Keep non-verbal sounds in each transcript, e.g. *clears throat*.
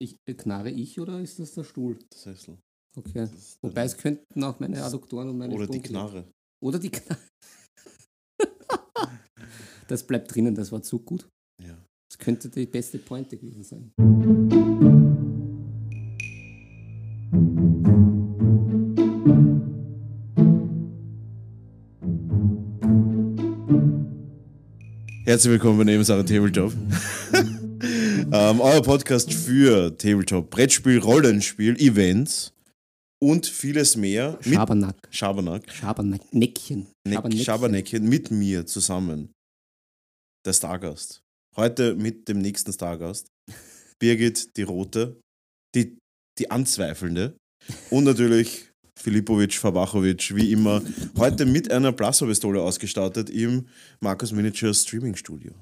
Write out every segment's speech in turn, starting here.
Ich, äh, knarre ich oder ist das der Stuhl? Der Sessel. Okay. Das Wobei es könnten auch meine Adduktoren und meine Oder die Sprunggelenke- Knarre. Oder die Knarre. *laughs* das bleibt drinnen, das war zu gut. Ja. Das könnte die beste Pointe gewesen sein. Herzlich willkommen bei Nebensache Tabletop. *laughs* ähm, euer Podcast für Tabletop, Brettspiel, Rollenspiel, Events und vieles mehr mit Schabernack. Schabernack, Schabernack. Neckchen. Neck, Schaberneckchen. Schaberneckchen mit mir zusammen. Der Stargast. Heute mit dem nächsten Stargast. *laughs* Birgit, die Rote, die, die Anzweifelnde und natürlich Filipovic, Fabachovic, wie immer, heute mit einer Plasmapistole ausgestattet im Markus Miniature Streaming Studio.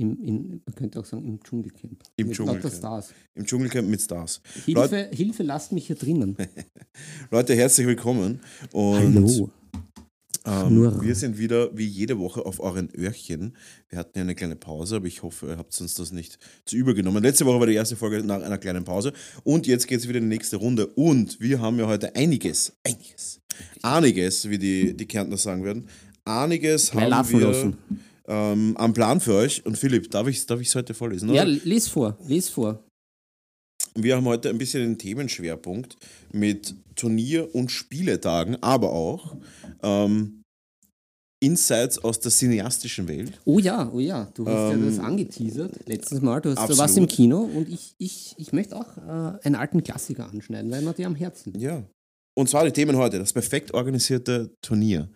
Im, in, man könnte auch sagen im Dschungelcamp. Im Mit Dschungelcamp. Stars. Im Dschungelcamp mit Stars. Hilfe, Hilfe, lasst mich hier drinnen. *laughs* Leute, herzlich willkommen. Und Hallo. Ähm, wir sind wieder wie jede Woche auf euren Öhrchen. Wir hatten ja eine kleine Pause, aber ich hoffe, ihr habt uns das nicht zu übergenommen. Letzte Woche war die erste Folge nach einer kleinen Pause und jetzt geht es wieder in die nächste Runde. Und wir haben ja heute einiges, einiges, einiges, wie die, die Kärntner sagen werden, einiges Gleich haben wir lassen. Ähm, am Plan für euch. Und Philipp, darf ich es darf ich's heute vorlesen? Ja, oder? les vor, les vor. Wir haben heute ein bisschen den Themenschwerpunkt mit Turnier- und Spieletagen, aber auch ähm, Insights aus der cineastischen Welt. Oh ja, oh ja, du hast Ähm, ja das angeteasert letztes Mal. Du hast absolut. was im Kino und ich, ich, ich möchte auch äh, einen alten Klassiker anschneiden, weil mir die am Herzen liegt. Ja. Und zwar die Themen heute: das perfekt organisierte Turnier.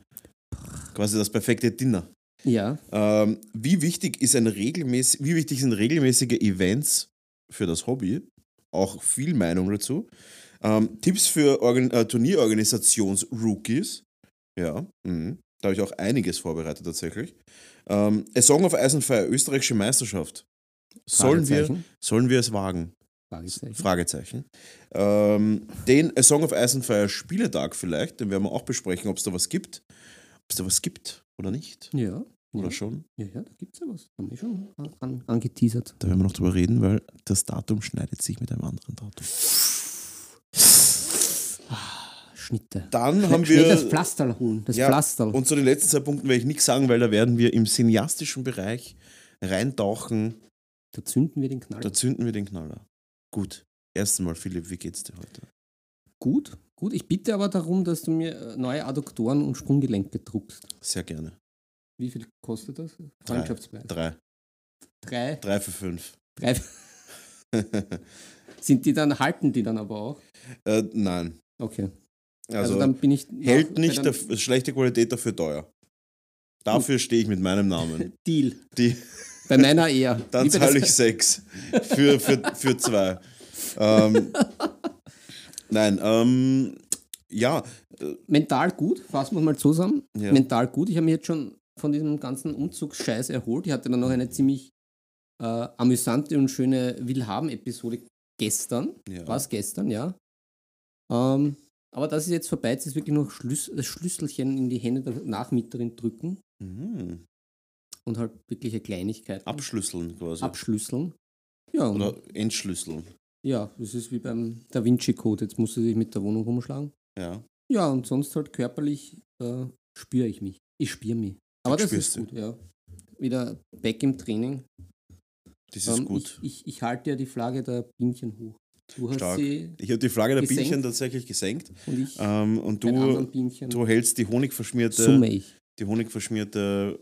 Quasi das perfekte Dinner. Ja, Ähm, wie, wichtig ist ein regelmäßig, wie wichtig sind regelmäßige Events für das Hobby? Auch viel Meinung dazu. Ähm, Tipps für Organ äh, Turnierorganisations-Rookies. Ja, mhm. da habe ich auch einiges vorbereitet tatsächlich. Ähm, A Song of Ice and Fire, österreichische Meisterschaft. Sollen wir, sollen wir es wagen? Fragezeichen. Fragezeichen. Ähm, den A Song of Ice and Fire Spieletag vielleicht, den werden wir auch besprechen, ob es da was gibt. Ob es da was gibt oder nicht. Ja, Oder ja, schon. ja, ja, da gibt es ja was. Haben wir schon an, an, angeteasert. Da werden wir noch drüber reden, weil das Datum schneidet sich mit einem anderen Datum. Schnitte. Dann haben Schnell das wir. Pflasterl holen. Das Ja, Pflasterl. Und zu den letzten zwei Punkten werde ich nichts sagen, weil da werden wir im cineastischen Bereich reintauchen. da zünden wir den Knall. Da zünden wir den Knaller. Gut. Erstmal, Philipp, wie geht's dir heute? Gut, gut. Ich bitte aber darum, dass du mir neue Adduktoren und Sprunggelenke druckst. Sehr gerne. Wie viel kostet das? Freundschaftspreis. Drei. Drei. Drei für fünf. Drei. *laughs* Sind die dann, halten die dann aber auch? äh, nein. Okay. Also, Also, dann bin ich. hält nicht dafür, schlechte Qualität dafür teuer. Dafür stehe ich mit meinem Namen. *laughs* Deal. Die, *laughs* Bei meiner eher. dann zahle ich sechs für, für, für zwei. Ähm, nein, ähm, ja, Mental gut, fassen wir mal zusammen. Ja. Mental gut. Ich habe mich jetzt schon von diesem ganzen Umzugsscheiß erholt. Ich hatte dann noch eine ziemlich äh, amüsante und schöne Willhaben-Episode gestern. ja. War es gestern, ja. Ähm, aber das ist jetzt vorbei. Jetzt ist wirklich noch Schlüs das Schlüsselchen in die Hände der Nachmieterin drücken Mhm. und halt wirkliche Kleinigkeiten Abschlüsseln quasi. abschlüsseln. Ja, und, Oder entschlüsseln. ja, das ist wie beim Da Vinci Code. Jetzt musst du dich mit der Wohnung rumschlagen. Ja. Ja, und sonst halt körperlich äh, spüre ich mich. Ich spüre mich. Aber das ist gut, ja. Wieder back im Training. Das ist Ähm, gut. Ich, ich, ich halte ja die Flagge der Bienchen hoch. Du hast Stark. sie Ich habe die Flagge der gesenkt. Bienchen tatsächlich gesenkt. und ich Ähm, und du, du hältst die honigverschmierte, summe ich. die honigverschmierte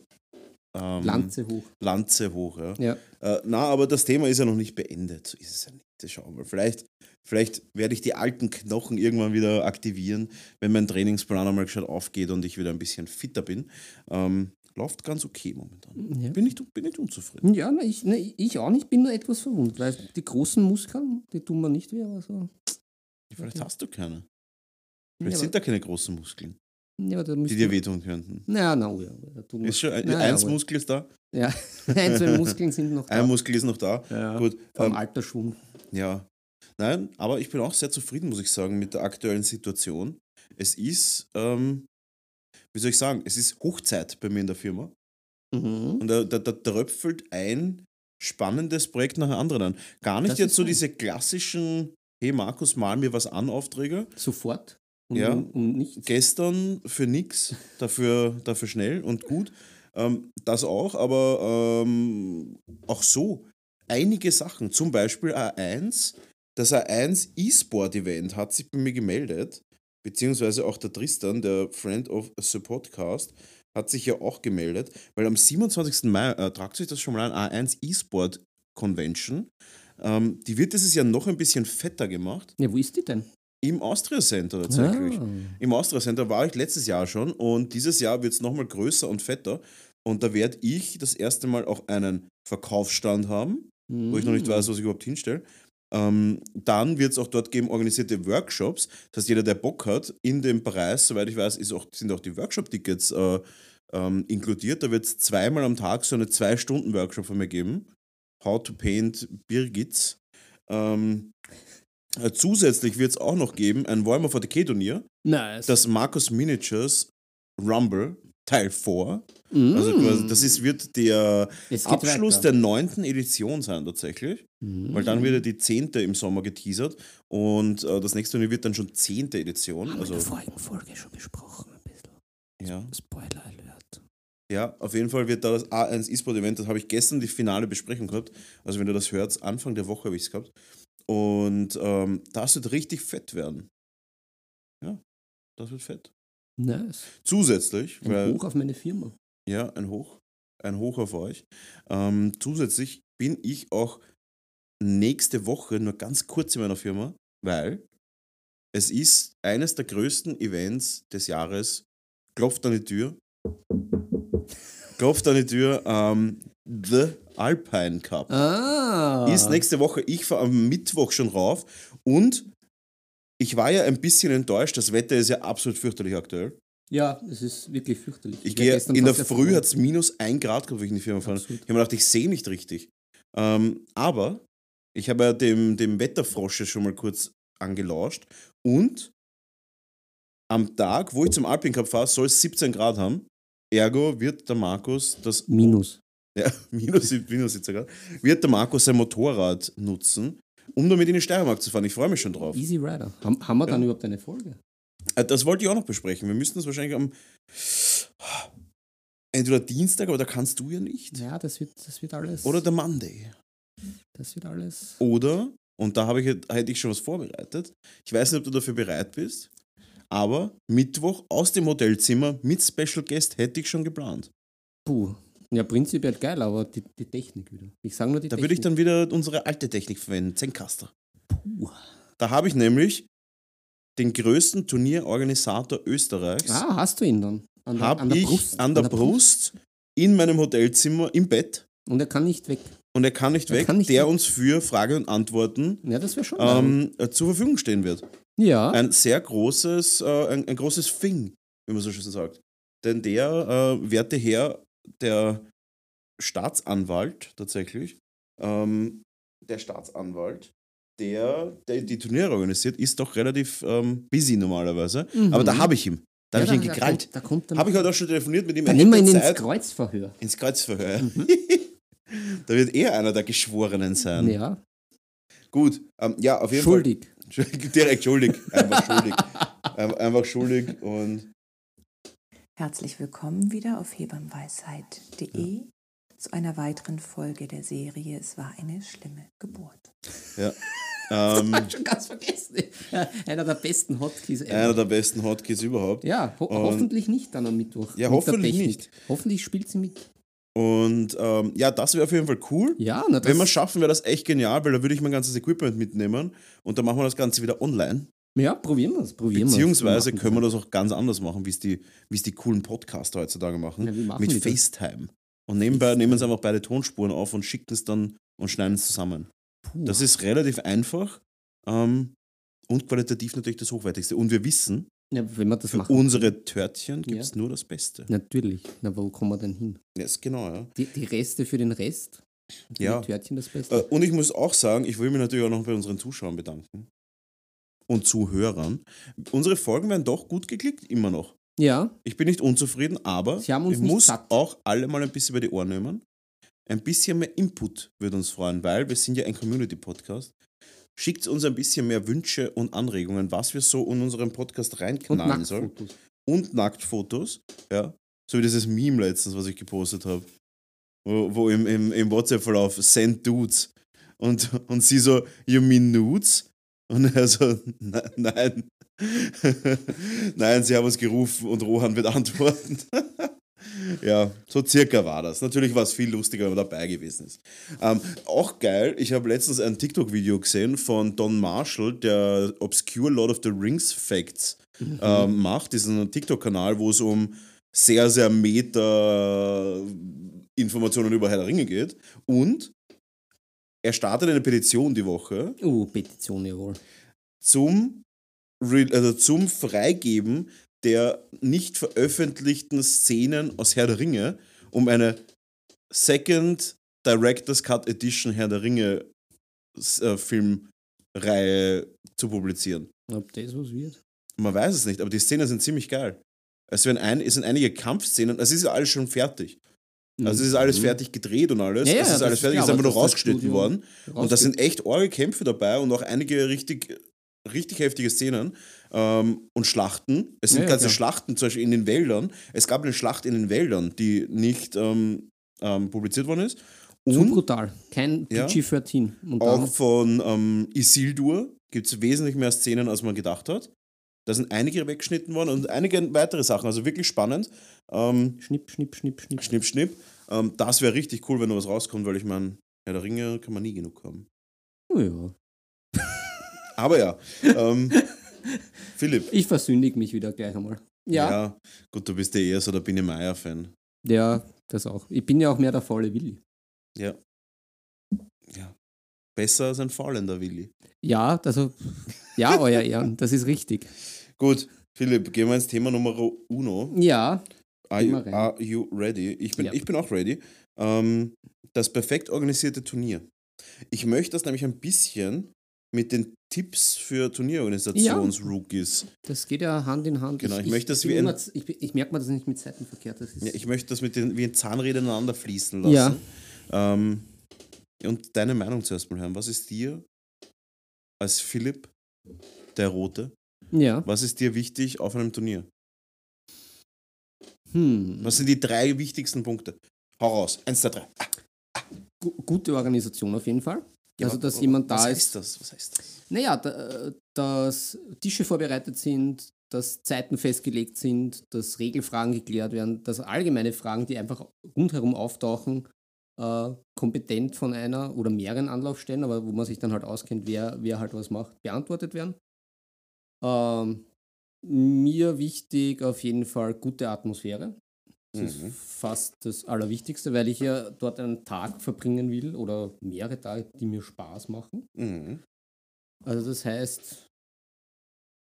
ähm, Lanze hoch. Lanze hoch. Ja. Ja. Äh, na, aber das Thema ist ja noch nicht beendet. So ist es ja nicht. Das Schauen wir. Vielleicht, vielleicht werde ich die alten Knochen irgendwann wieder aktivieren, wenn mein Trainingsplan einmal schon aufgeht und ich wieder ein bisschen fitter bin. Ähm, läuft ganz okay momentan. Ja. Bin nicht, bin nicht unzufrieden. Ja, na, ich, na, ich auch nicht, bin nur etwas verwundert, weil die großen Muskeln, die tun mir nicht weh, aber so. Vielleicht hast du keine. Ja, Vielleicht aber, sind da keine großen Muskeln, ja, die dir wehtun könnten. Na, na, oh ja. Wir- Ist schon ein, Ja, ja, eins aber- Muskel ist da, Ja, *laughs* ein, zwei Muskeln sind noch *laughs* da. ein Muskel ist noch da. ja, Gut, vom ähm, Altersschwund. Ja, nein, aber ich bin auch sehr zufrieden, muss ich sagen, mit der aktuellen Situation. Es ist, ähm, wie soll ich sagen, es ist Hochzeit bei mir in der Firma Mhm. und da, da, da tröpfelt ein spannendes Projekt nach dem anderen an. Gar nicht Das jetzt so diese klassischen, hey Markus, mal mir was an Aufträge. Sofort. Und, Ja. und nichts. Gestern für nix, dafür, dafür schnell und gut. Ähm, das auch, aber ähm, auch so einige Sachen. Zum Beispiel A1, das A1 E-Sport-Event hat sich bei mir gemeldet, beziehungsweise auch der Tristan, der Friend of Supportcast, hat sich ja auch gemeldet, weil am 27. Mai äh, tragt sich das schon mal an, A1 E-Sport Convention. Ähm, die wird dieses Jahr noch ein bisschen fetter gemacht. Ja, wo ist die denn? Im Austria Center tatsächlich. Ah. Im Austria Center war ich letztes Jahr schon und dieses Jahr wird es nochmal größer und fetter. Und da werde ich das erste Mal auch einen Verkaufsstand haben, wo ich noch nicht Mm. weiß, was ich überhaupt hinstelle. Ähm, dann wird es auch dort geben organisierte Workshops. Das heißt, jeder, der Bock hat, in dem Preis, soweit ich weiß, auch, sind auch die Workshop-Tickets äh, ähm, inkludiert. Da wird es zweimal am Tag so eine Zwei-Stunden-Workshop von mir geben. How to Paint Birgits. Ähm, äh, zusätzlich wird es auch noch geben ein Warhammer 40k Turnier, Nice. das Marcus Miniatures Rumble Teil 4. Mm. Also das ist, wird der Abschluss weiter. der neunten Edition sein tatsächlich, Mm. weil dann wird ja die zehnte im Sommer geteasert und äh, das nächste Turnier wird dann schon zehnte Edition. Haben wir in der Also vorigen Folge schon besprochen, ein bisschen. ja, Spoiler Alert. ja, auf jeden Fall wird da das A1 E-Sport Event, das habe ich gestern die finale Besprechung gehabt. Also wenn du das hört, Anfang der Woche habe ich es gehabt. Und ähm, das wird richtig fett werden. Ja, das wird fett. Nice. Zusätzlich, Ein weil Hoch auf meine Firma. Ja, ein Hoch. Ein Hoch auf euch. Ähm, zusätzlich bin ich auch nächste Woche nur ganz kurz in meiner Firma, weil es ist eines der größten Events des Jahres. Klopft an die Tür. Klopft an die Tür. Ähm, The Alpine Cup. Ah. Ist nächste Woche. Ich fahre am Mittwoch schon rauf. Und ich war ja ein bisschen enttäuscht. Das Wetter ist ja absolut fürchterlich aktuell. Ja, es ist wirklich fürchterlich. Ich gehe gestern in der Früh hat es minus ein Grad gehabt, wo ich in die Firma fahre. Ich habe mir gedacht, ich sehe nicht richtig. Ähm, aber ich habe ja dem, dem Wetterfrosche schon mal kurz angelauscht und am Tag, wo ich zum Alpine Cup fahre, soll es 17 Grad haben. Ergo wird der Markus das Minus. ja, *laughs* minus, minus 17 Grad, wird der Markus sein Motorrad nutzen, um damit in die Steiermark zu fahren. Ich freue mich schon drauf. Easy Rider. Haben, haben wir dann Ja. überhaupt eine Folge? Äh, Das wollte ich auch noch besprechen. Wir müssten das wahrscheinlich am entweder Dienstag, aber da kannst du ja nicht. Ja, das wird, das wird alles. Oder der Monday. das wird alles. Oder, und da habe ich, hätte ich schon was vorbereitet, ich weiß nicht, ob du dafür bereit bist, aber Mittwoch aus dem Hotelzimmer mit Special Guest hätte ich schon geplant. Puh. Ja, prinzipiell geil, aber die, die Technik wieder. Ich sage nur die Da Technik. würde ich dann wieder unsere alte Technik verwenden, Zencaster. Puh. Da habe ich nämlich den größten Turnierorganisator Österreichs, Ah, hast du ihn dann? An der, an der ich Brust. an der Brust in meinem Hotelzimmer im Bett Und er kann nicht weg. und er kann nicht Er weg, kann nicht der weg. uns für Frage und Antworten Ja, ähm, äh, zur Verfügung stehen wird. ja. Ein sehr großes, äh, ein, ein großes Thing, wie man so schön sagt. Denn der äh, werte Herr, der Staatsanwalt tatsächlich, ähm, der Staatsanwalt, der, der die Turniere organisiert, ist doch relativ ähm, busy normalerweise. Mhm. Aber da habe ich ihn. Da ja, habe ich ihn da gekrallt. Da kommt dann. Habe ich heute auch schon telefoniert mit ihm. dann nehmen wir ihn ins Kreuzverhör. ins Kreuzverhör. Mhm. *laughs* da wird er einer der Geschworenen sein. Ja. Gut, ähm, ja, auf jeden Schuldig. Fall. *laughs* Direkt schuldig. Einfach schuldig. Einfach schuldig und Herzlich willkommen wieder auf hebamweisheit.de zu einer weiteren Folge der Serie Es war eine schlimme Geburt. ja. *laughs* Ähm, Schon ganz vergessen. Ja, einer der besten Hotkeys ever. einer der besten Hotkeys überhaupt. ja, ho Und- hoffentlich nicht dann am Mittwoch. Ja, mit hoffentlich nicht. Hoffentlich spielt sie mit. Und ähm, ja, das wäre auf jeden Fall cool. Ja, na, das, Wenn wir es schaffen, wäre das echt genial, weil da würde ich mein ganzes Equipment mitnehmen und dann machen wir das Ganze wieder online. Ja, probieren wir es. Probieren wir's. Beziehungsweise machen können wir das auch ganz anders machen, wie es die, wie es die coolen Podcaster heutzutage machen. Ja, machen mit? FaceTime. Und nebenbei nehmen sie einfach beide Tonspuren auf und schicken es dann und schneiden es zusammen. Puh. Das ist relativ einfach ähm, und qualitativ natürlich das Hochwertigste. Und wir wissen, ja, wenn wir das für machen. unsere Törtchen gibt es Ja. nur das Beste. Natürlich. Na, wo kommen wir denn hin? Yes, genau, ja. Die, die Reste für den Rest? Für Ja. Die Törtchen das Beste? Äh, Und ich muss auch sagen, ich will mich natürlich auch noch bei unseren Zuschauern bedanken. Und Zuhörern. Unsere Folgen werden doch gut geklickt, immer noch. ja, Ich bin nicht unzufrieden, aber ich muss satt. auch alle mal ein bisschen bei die Ohren nehmen. ein bisschen mehr Input würde uns freuen, weil wir sind ja ein Community-Podcast. Schickt uns ein bisschen mehr Wünsche und Anregungen, was wir so in unseren Podcast reinknallen sollen. Und Nacktfotos, ja. So wie dieses Meme letztens, was ich gepostet habe. Wo, wo im, im, im WhatsApp-Verlauf send Dudes. Und, und sie so, you mean nudes? Und er so, "Ne- nein. nein, sie haben uns gerufen und Rohan wird antworten. *laughs* ja, so circa war das. Natürlich war es viel lustiger, wenn man dabei gewesen ist. Ähm, auch geil, ich habe letztens ein TikTok-Video gesehen von Don Marshall, der Obscure Lord of the Rings Facts ähm, macht. Diesen TikTok-Kanal, wo es um sehr, sehr meta Informationen über Herr der Ringe geht. Und er startet eine Petition die Woche Uh, Petition, jawohl. zum, Re- also zum Freigeben der nicht veröffentlichten Szenen aus Herr der Ringe, um eine Second Director's Cut Edition Herr der Ringe äh, Filmreihe zu publizieren. Ob das was wird? Man weiß es nicht, aber die Szenen sind ziemlich geil. Es, werden ein, es sind einige Kampfszenen, es ist ja alles schon fertig. Also es ist alles Mhm. fertig gedreht und alles. Ja, ja, es ist alles ist fertig, klar, es ist einfach aber nur rausgeschnitten Studio worden. Und da sind echt arge Kämpfe dabei und auch einige richtig, richtig heftige Szenen ähm, und Schlachten. Es sind Ja, ganze klar. Schlachten, zum Beispiel in den Wäldern. Es gab eine Schlacht in den Wäldern, die nicht ähm, ähm, publiziert worden ist. Zu Und brutal. Kein Ja. PG-13. Und auch von ähm, Isildur gibt es wesentlich mehr Szenen, als man gedacht hat. Da sind einige weggeschnitten worden und einige weitere Sachen. Also wirklich spannend. Ähm, schnipp, schnipp, schnipp, schnipp. schnipp, schnipp. Ähm, das wäre richtig cool, wenn da was rauskommt, weil ich meine, Herr der Ringe kann man nie genug haben. Oh, ja. *laughs* Aber ja, ähm, *laughs* Philipp. Ich versündige mich wieder gleich einmal. Ja, ja, gut, du bist ja eher so der Biene Meier-Fan. das auch. Ich bin ja auch mehr der faule Willi. Ja. Ja. Besser als ein faulender Willi. Ja, also, ja, euer Ehren, das ist richtig. Gut, Philipp, gehen wir ins Thema Nummer uno. Ja, Are you, are you ready? Ich bin, Ja. ich bin auch ready. Ähm, das perfekt organisierte Turnier. Ich möchte das nämlich ein bisschen mit den Tipps für Turnierorganisationsrookies. das geht ja Hand in Hand. Genau, ich möchte, dass bin wir ein- immer, ich, ich merke mal das nicht mit Seitenverkehr. Das ist, Ja, ich möchte das mit den wie ein Zahnräder ineinander fließen lassen. Ja. Ähm, und deine Meinung zuerst mal hören. Was ist dir als Philipp, der Rote, ja. was ist dir wichtig auf einem Turnier? Hm. Was sind die drei wichtigsten Punkte? Hau raus. Eins, zwei, drei. Ah, Gu- Gute Organisation auf jeden Fall. ja, also, dass jemand da was ist. heißt das? Was heißt das? Naja, da, dass Tische vorbereitet sind, dass Zeiten festgelegt sind, dass Regelfragen geklärt werden, dass allgemeine Fragen, die einfach rundherum auftauchen, äh, kompetent von einer oder mehreren Anlaufstellen, aber wo man sich dann halt auskennt, wer, wer halt was macht, beantwortet werden. Ähm, mir wichtig auf jeden Fall gute Atmosphäre. Das Mhm. ist fast das Allerwichtigste, weil ich ja dort einen Tag verbringen will oder mehrere Tage, die mir Spaß machen. Mhm. Also das heißt,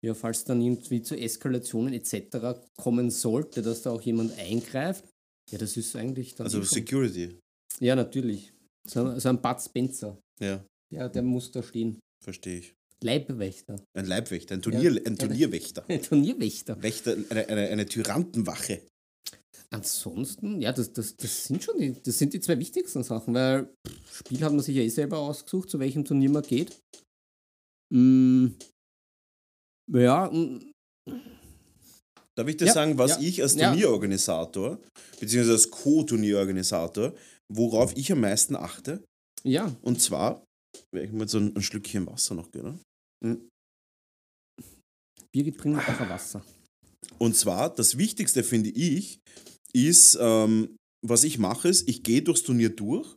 ja, falls dann irgendwie zu Eskalationen etc. kommen sollte, dass da auch jemand eingreift, ja, das ist eigentlich dann. Also Security. Ja, natürlich. So, so ein Bud Spencer. Ja, Ja, der muss da stehen. verstehe ich. Leibwächter. Ein Leibwächter, ein, Turnier, ein Turnierwächter. *laughs* Ein Turnierwächter. Wächter, eine, eine, eine Tyrantenwache. Ansonsten, ja, das, das, das sind schon die, das sind die zwei wichtigsten Sachen, weil pff, Spiel hat man sich ja eh selber ausgesucht, zu welchem Turnier man geht. Mm, ja, mm, Darf ich dir Ja, sagen, was ja, ich als ja. Turnierorganisator, beziehungsweise als Co-Turnierorganisator, worauf ich am meisten achte? ja, Und zwar, ich mal so ein, ein Schlückchen Wasser noch gönnen. Birgit bringt nachher Wasser. Und zwar, das Wichtigste finde ich, ist, ähm, was ich mache, ist, ich gehe durchs Turnier durch,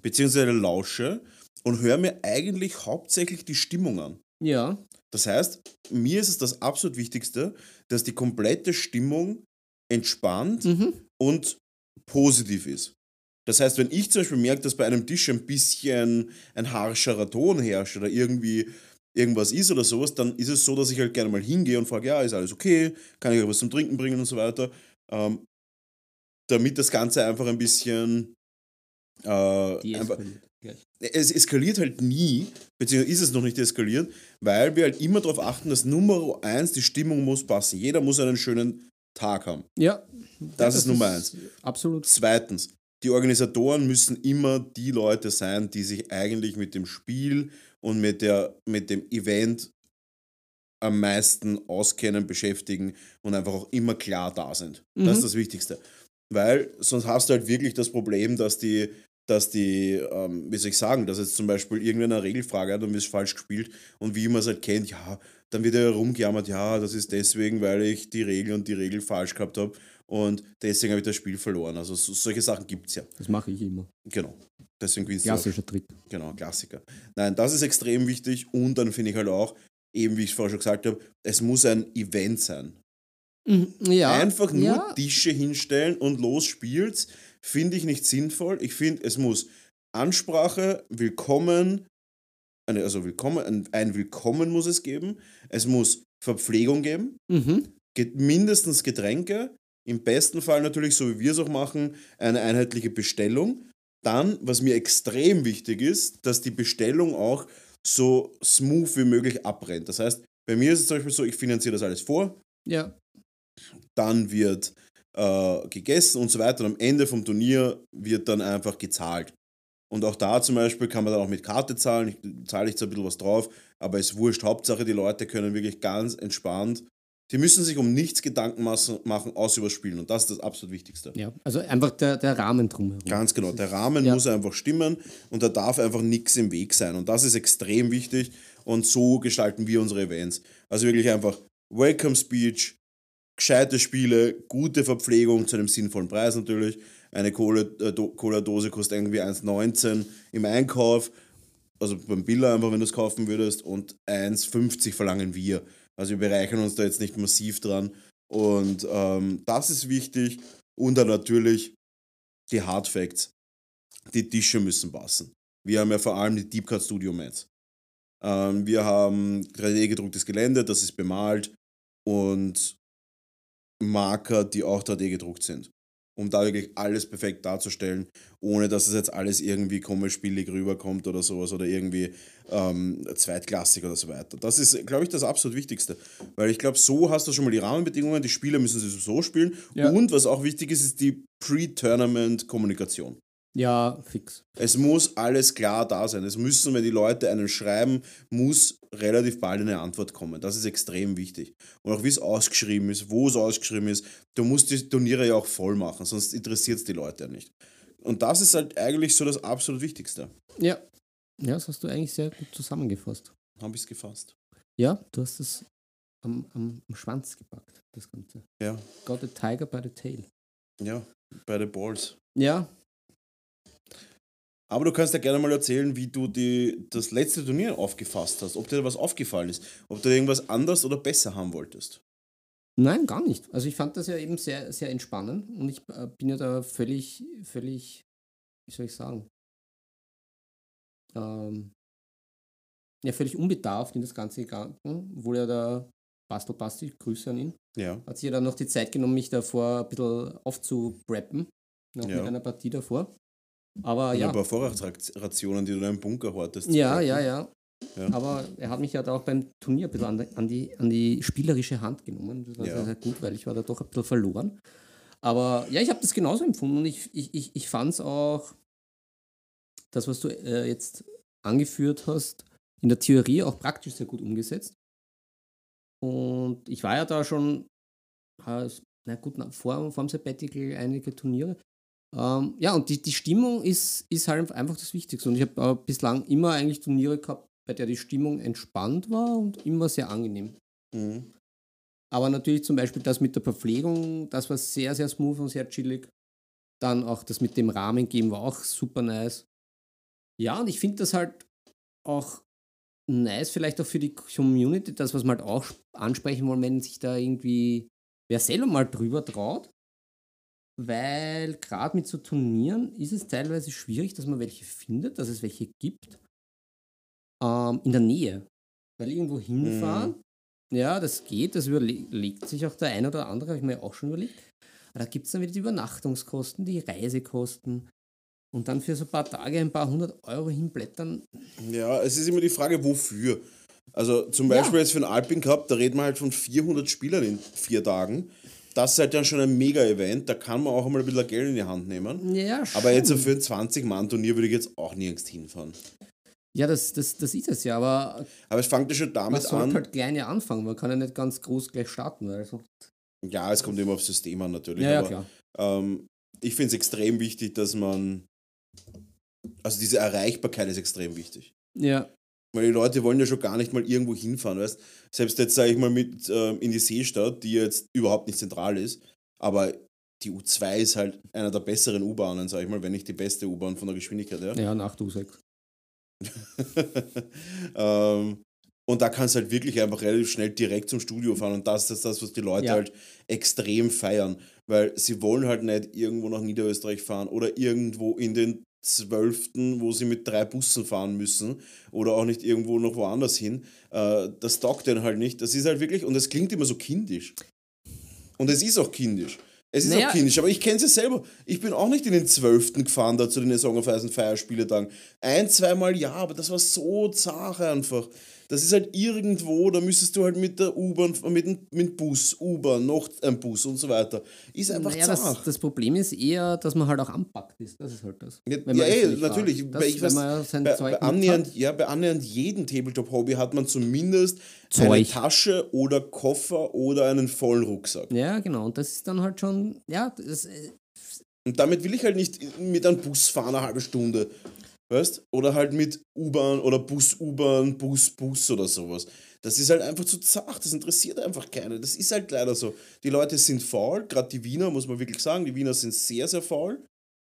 beziehungsweise lausche und höre mir eigentlich hauptsächlich die Stimmung an. Ja, Das heißt, mir ist es das absolut Wichtigste, dass die komplette Stimmung entspannt mhm. und positiv ist. Das heißt, wenn ich zum Beispiel merke, dass bei einem Tisch ein bisschen ein harscherer Ton herrscht oder irgendwie irgendwas ist oder sowas, dann ist es so, dass ich halt gerne mal hingehe und frage, ja, ist alles okay, kann ich euch was zum Trinken bringen und so weiter, ähm, damit das Ganze einfach ein bisschen äh, einfach, es eskaliert halt nie, beziehungsweise ist es noch nicht eskaliert, weil wir halt immer darauf achten, dass Nummer eins, die Stimmung muss passen. Jeder muss einen schönen Tag haben. Ja, Das ist Nummer eins. Absolut. Zweitens, die Organisatoren müssen immer die Leute sein, die sich eigentlich mit dem Spiel und mit, der, mit dem Event am meisten auskennen, beschäftigen und einfach auch immer klar da sind. Das Mhm. ist das Wichtigste. Weil sonst hast du halt wirklich das Problem, dass die, dass die, ähm, wie soll ich sagen, dass jetzt zum Beispiel irgendwer eine Regelfrage hat und ist falsch gespielt und wie man es halt kennt, ja, dann wird ja rumgejammert, ja, das ist deswegen, weil ich die Regel und die Regel falsch gehabt habe und deswegen habe ich das Spiel verloren. Also so, solche Sachen gibt es ja. Das mache ich immer. Genau. Deswegen gewinnst. Klassischer Trick. Genau, Klassiker. Nein, das ist extrem wichtig und dann finde ich halt auch, eben wie ich es vorher schon gesagt habe, es muss ein Event sein. Ja. Einfach nur ja. Tische hinstellen und los spielt's, finde ich nicht sinnvoll. Ich finde, es muss Ansprache, Willkommen, also Willkommen, ein, Willkommen muss es geben. Es muss Verpflegung geben, Mhm. mindestens Getränke, im besten Fall natürlich, so wie wir es auch machen, eine einheitliche Bestellung. Dann, was mir extrem wichtig ist, dass die Bestellung auch so smooth wie möglich abrennt. Das heißt, bei mir ist es zum Beispiel so, ich finanziere das alles vor, Ja. dann wird äh, gegessen und so weiter. Und am Ende vom Turnier wird dann einfach gezahlt. Und auch da zum Beispiel kann man dann auch mit Karte zahlen. Ich zahle ich zwar ein bisschen was drauf, aber es ist wurscht. Hauptsache, die Leute können wirklich ganz entspannt. Die müssen sich um nichts Gedanken machen, außer über Spielen. Und das ist das absolut Wichtigste. ja. Also einfach der, der Rahmen drumherum. Ganz genau. Der Rahmen Ja. muss einfach stimmen und da darf einfach nichts im Weg sein. Und das ist extrem wichtig. Und so gestalten wir unsere Events. Also wirklich einfach Welcome Speech, gescheite Spiele, gute Verpflegung zu einem sinnvollen Preis natürlich. Eine äh, Do- Cola-Dose kostet irgendwie 1,19 im Einkauf. Also beim Biller einfach, wenn du es kaufen würdest. Und 1,50 verlangen wir. Also wir bereichern uns da jetzt nicht massiv dran. Und ähm, das ist wichtig. Und dann natürlich die Hard Facts. Die Tische müssen passen. Wir haben ja vor allem die Deep Cut Studio Mats. Ähm, wir haben 3D-gedrucktes Gelände, das ist bemalt und Marker, die auch 3D gedruckt sind. Um da wirklich alles perfekt darzustellen, ohne dass es jetzt alles irgendwie komisch billig rüberkommt oder sowas oder irgendwie ähm, zweitklassig oder so weiter. Das ist, glaube ich, das absolut Wichtigste. Weil ich glaube, so hast du schon mal die Rahmenbedingungen, die Spieler müssen sie so spielen. Ja. Und was auch wichtig ist, ist die Pre-Tournament-Kommunikation. Ja, fix. Es muss alles klar da sein. Es müssen, wenn die Leute einen schreiben, muss relativ bald eine Antwort kommen. Das ist extrem wichtig. Und auch wie es ausgeschrieben ist, wo es ausgeschrieben ist. Du musst die Turniere ja auch voll machen, sonst interessiert es die Leute ja nicht. Und das ist halt eigentlich so das absolut Wichtigste. Ja. Ja, das hast du eigentlich sehr gut zusammengefasst. Habe ich es gefasst. Ja, du hast es am, am, am Schwanz gepackt, das Ganze. Ja, Got a tiger by the tail. ja, bei den Balls. Ja, Aber du kannst ja gerne mal erzählen, wie du die, das letzte Turnier aufgefasst hast. Ob dir da was aufgefallen ist. Ob du irgendwas anders oder besser haben wolltest. Nein, gar nicht. Also ich fand das ja eben sehr, sehr entspannend und ich äh, bin ja da völlig, völlig, wie soll ich sagen, ähm, ja, völlig unbedarft in das Ganze gegangen, obwohl ja der Bastel Basti, Grüße an ihn, Ja. hat sich ja dann noch die Zeit genommen, mich davor ein bisschen aufzupreppen, noch Ja. mit einer Partie davor. Aber Und ja, ein paar Vorratsrationen, die du in einem Bunker hortest. ja, ja, ja, Ja. Aber er hat mich ja da auch beim Turnier ein bisschen an die, an die, spielerische Hand genommen. Das war Ja. sehr, gut, weil ich war da doch ein bisschen verloren. Aber ja, ich habe das genauso empfunden und ich, ich, ich, ich fand es auch, das, was du äh, jetzt angeführt hast, in der Theorie auch praktisch sehr gut umgesetzt. Und ich war ja da schon, äh, na gut, vor, vor dem Sabbatical einige Turniere. Ähm, ja, und die, die Stimmung ist, ist halt einfach das Wichtigste. Und ich habe äh, bislang immer eigentlich Turniere gehabt, bei der die Stimmung entspannt war und immer sehr angenehm. Mhm. Aber natürlich zum Beispiel das mit der Verpflegung, das war sehr, sehr smooth und sehr chillig. Dann auch das mit dem Rahmen geben war auch super nice. Ja, und ich finde das halt auch nice, vielleicht auch für die Community, das, was man halt auch ansprechen wollen, wenn sich da irgendwie wer selber mal drüber traut. Weil gerade mit so Turnieren ist es teilweise schwierig, dass man welche findet, dass es welche gibt. Ähm, in der Nähe. Weil irgendwo hinfahren, ja, das geht, das überlegt sich auch der ein oder andere, habe ich mir auch schon überlegt. Aber da gibt es dann wieder die Übernachtungskosten, die Reisekosten. Und dann für so ein paar Tage ein paar hundert Euro hinblättern. Ja, es ist immer die Frage, wofür. Also zum Ja. Beispiel jetzt für den Alpin Cup, da reden wir halt von 400 Spielern in vier Tagen. Das ist halt dann schon ein Mega-Event, da kann man auch einmal ein bisschen Geld in die Hand nehmen. Ja, schon. Aber jetzt für ein 20-Mann-Turnier würde ich jetzt auch nirgends hinfahren. Ja, das, das, das ist es ja, aber Aber es fängt ja schon man damit sollte an. halt kleine anfangen. Man kann ja nicht ganz groß gleich starten. Sonst- Ja, es kommt immer aufs System an natürlich. ja, ja, aber, klar. Ähm, ich finde es extrem wichtig, dass man. Also diese Erreichbarkeit ist extrem wichtig. Ja, Weil die Leute wollen ja schon gar nicht mal irgendwo hinfahren, weißt Selbst jetzt sage ich mal mit ähm, in die Seestadt, die jetzt überhaupt nicht zentral ist, aber die U2 ist halt einer der besseren U-Bahnen, sage ich mal, wenn nicht die beste U-Bahn von der Geschwindigkeit her. ja, nach du 6. *laughs* ähm, und da kannst du halt wirklich einfach relativ schnell direkt zum Studio fahren und das ist das, was die Leute Ja. halt extrem feiern, weil sie wollen halt nicht irgendwo nach Niederösterreich fahren oder irgendwo in den Zwölften, wo sie mit drei Bussen fahren müssen oder auch nicht irgendwo noch woanders hin. Äh, das taugt denen halt nicht. Das ist halt wirklich, und es klingt immer so kindisch. Und es ist auch kindisch. Es ist Naja. auch kindisch, aber ich kenne es ja selber. Ich bin auch nicht in den Zwölften gefahren, da zu den Song of Ice und Feierspieletagen. Ein, zweimal ja, aber das war so zart einfach. Das ist halt irgendwo, da müsstest du halt mit der U-Bahn, mit dem mit Bus, U-Bahn, noch ein Bus und so weiter. Ist einfach Naja, das, das Problem ist eher, dass man halt auch anpackt ist. Das ist halt das. Ja, ja, öffentlich natürlich. Das, ich wenn weiß, bei, bei, annähernd, ja, bei annähernd jedem Tabletop-Hobby hat man zumindest eine Zeug. Tasche oder Koffer oder einen vollen Rucksack. Ja, genau. Und das ist dann halt schon, ja, das, äh, Und damit will ich halt nicht mit einem Bus fahren eine halbe Stunde. Weißt? Oder halt mit U-Bahn oder Bus, U-Bahn, Bus, Bus oder sowas. Das ist halt einfach zu zart, das interessiert einfach keinen. Das ist halt leider so. Die Leute sind faul, gerade die Wiener, muss man wirklich sagen, die Wiener sind sehr, sehr faul,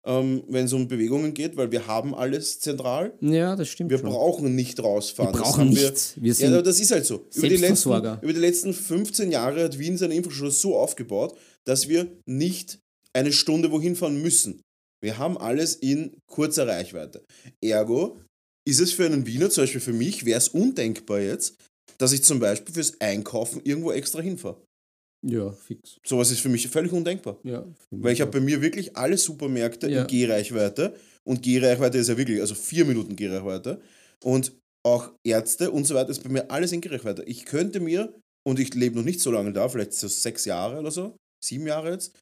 ähm, wenn es um Bewegungen geht, weil wir haben alles zentral. ja, das stimmt Wir schon. brauchen nicht rausfahren. Wir brauchen wir- nichts. Wir ja, sind aber das ist halt so. Über die, letzten, über die letzten 15 Jahre hat Wien seine Infrastruktur so aufgebaut, dass wir nicht eine Stunde wohin fahren müssen. Wir haben alles in kurzer Reichweite. Ergo ist es für einen Wiener, zum Beispiel für mich, wäre es undenkbar jetzt, dass ich zum Beispiel fürs Einkaufen irgendwo extra hinfahre. ja, fix. Sowas ist für mich völlig undenkbar. Ja, Weil ich habe bei mir wirklich alle Supermärkte Ja. in Gehreichweite und Gehreichweite ist ja wirklich, also vier Minuten Gehreichweite und auch Ärzte und so weiter ist bei mir alles in Gehreichweite. Ich könnte mir, und ich lebe noch nicht so lange da, vielleicht so sechs Jahre oder so, sieben Jahre jetzt,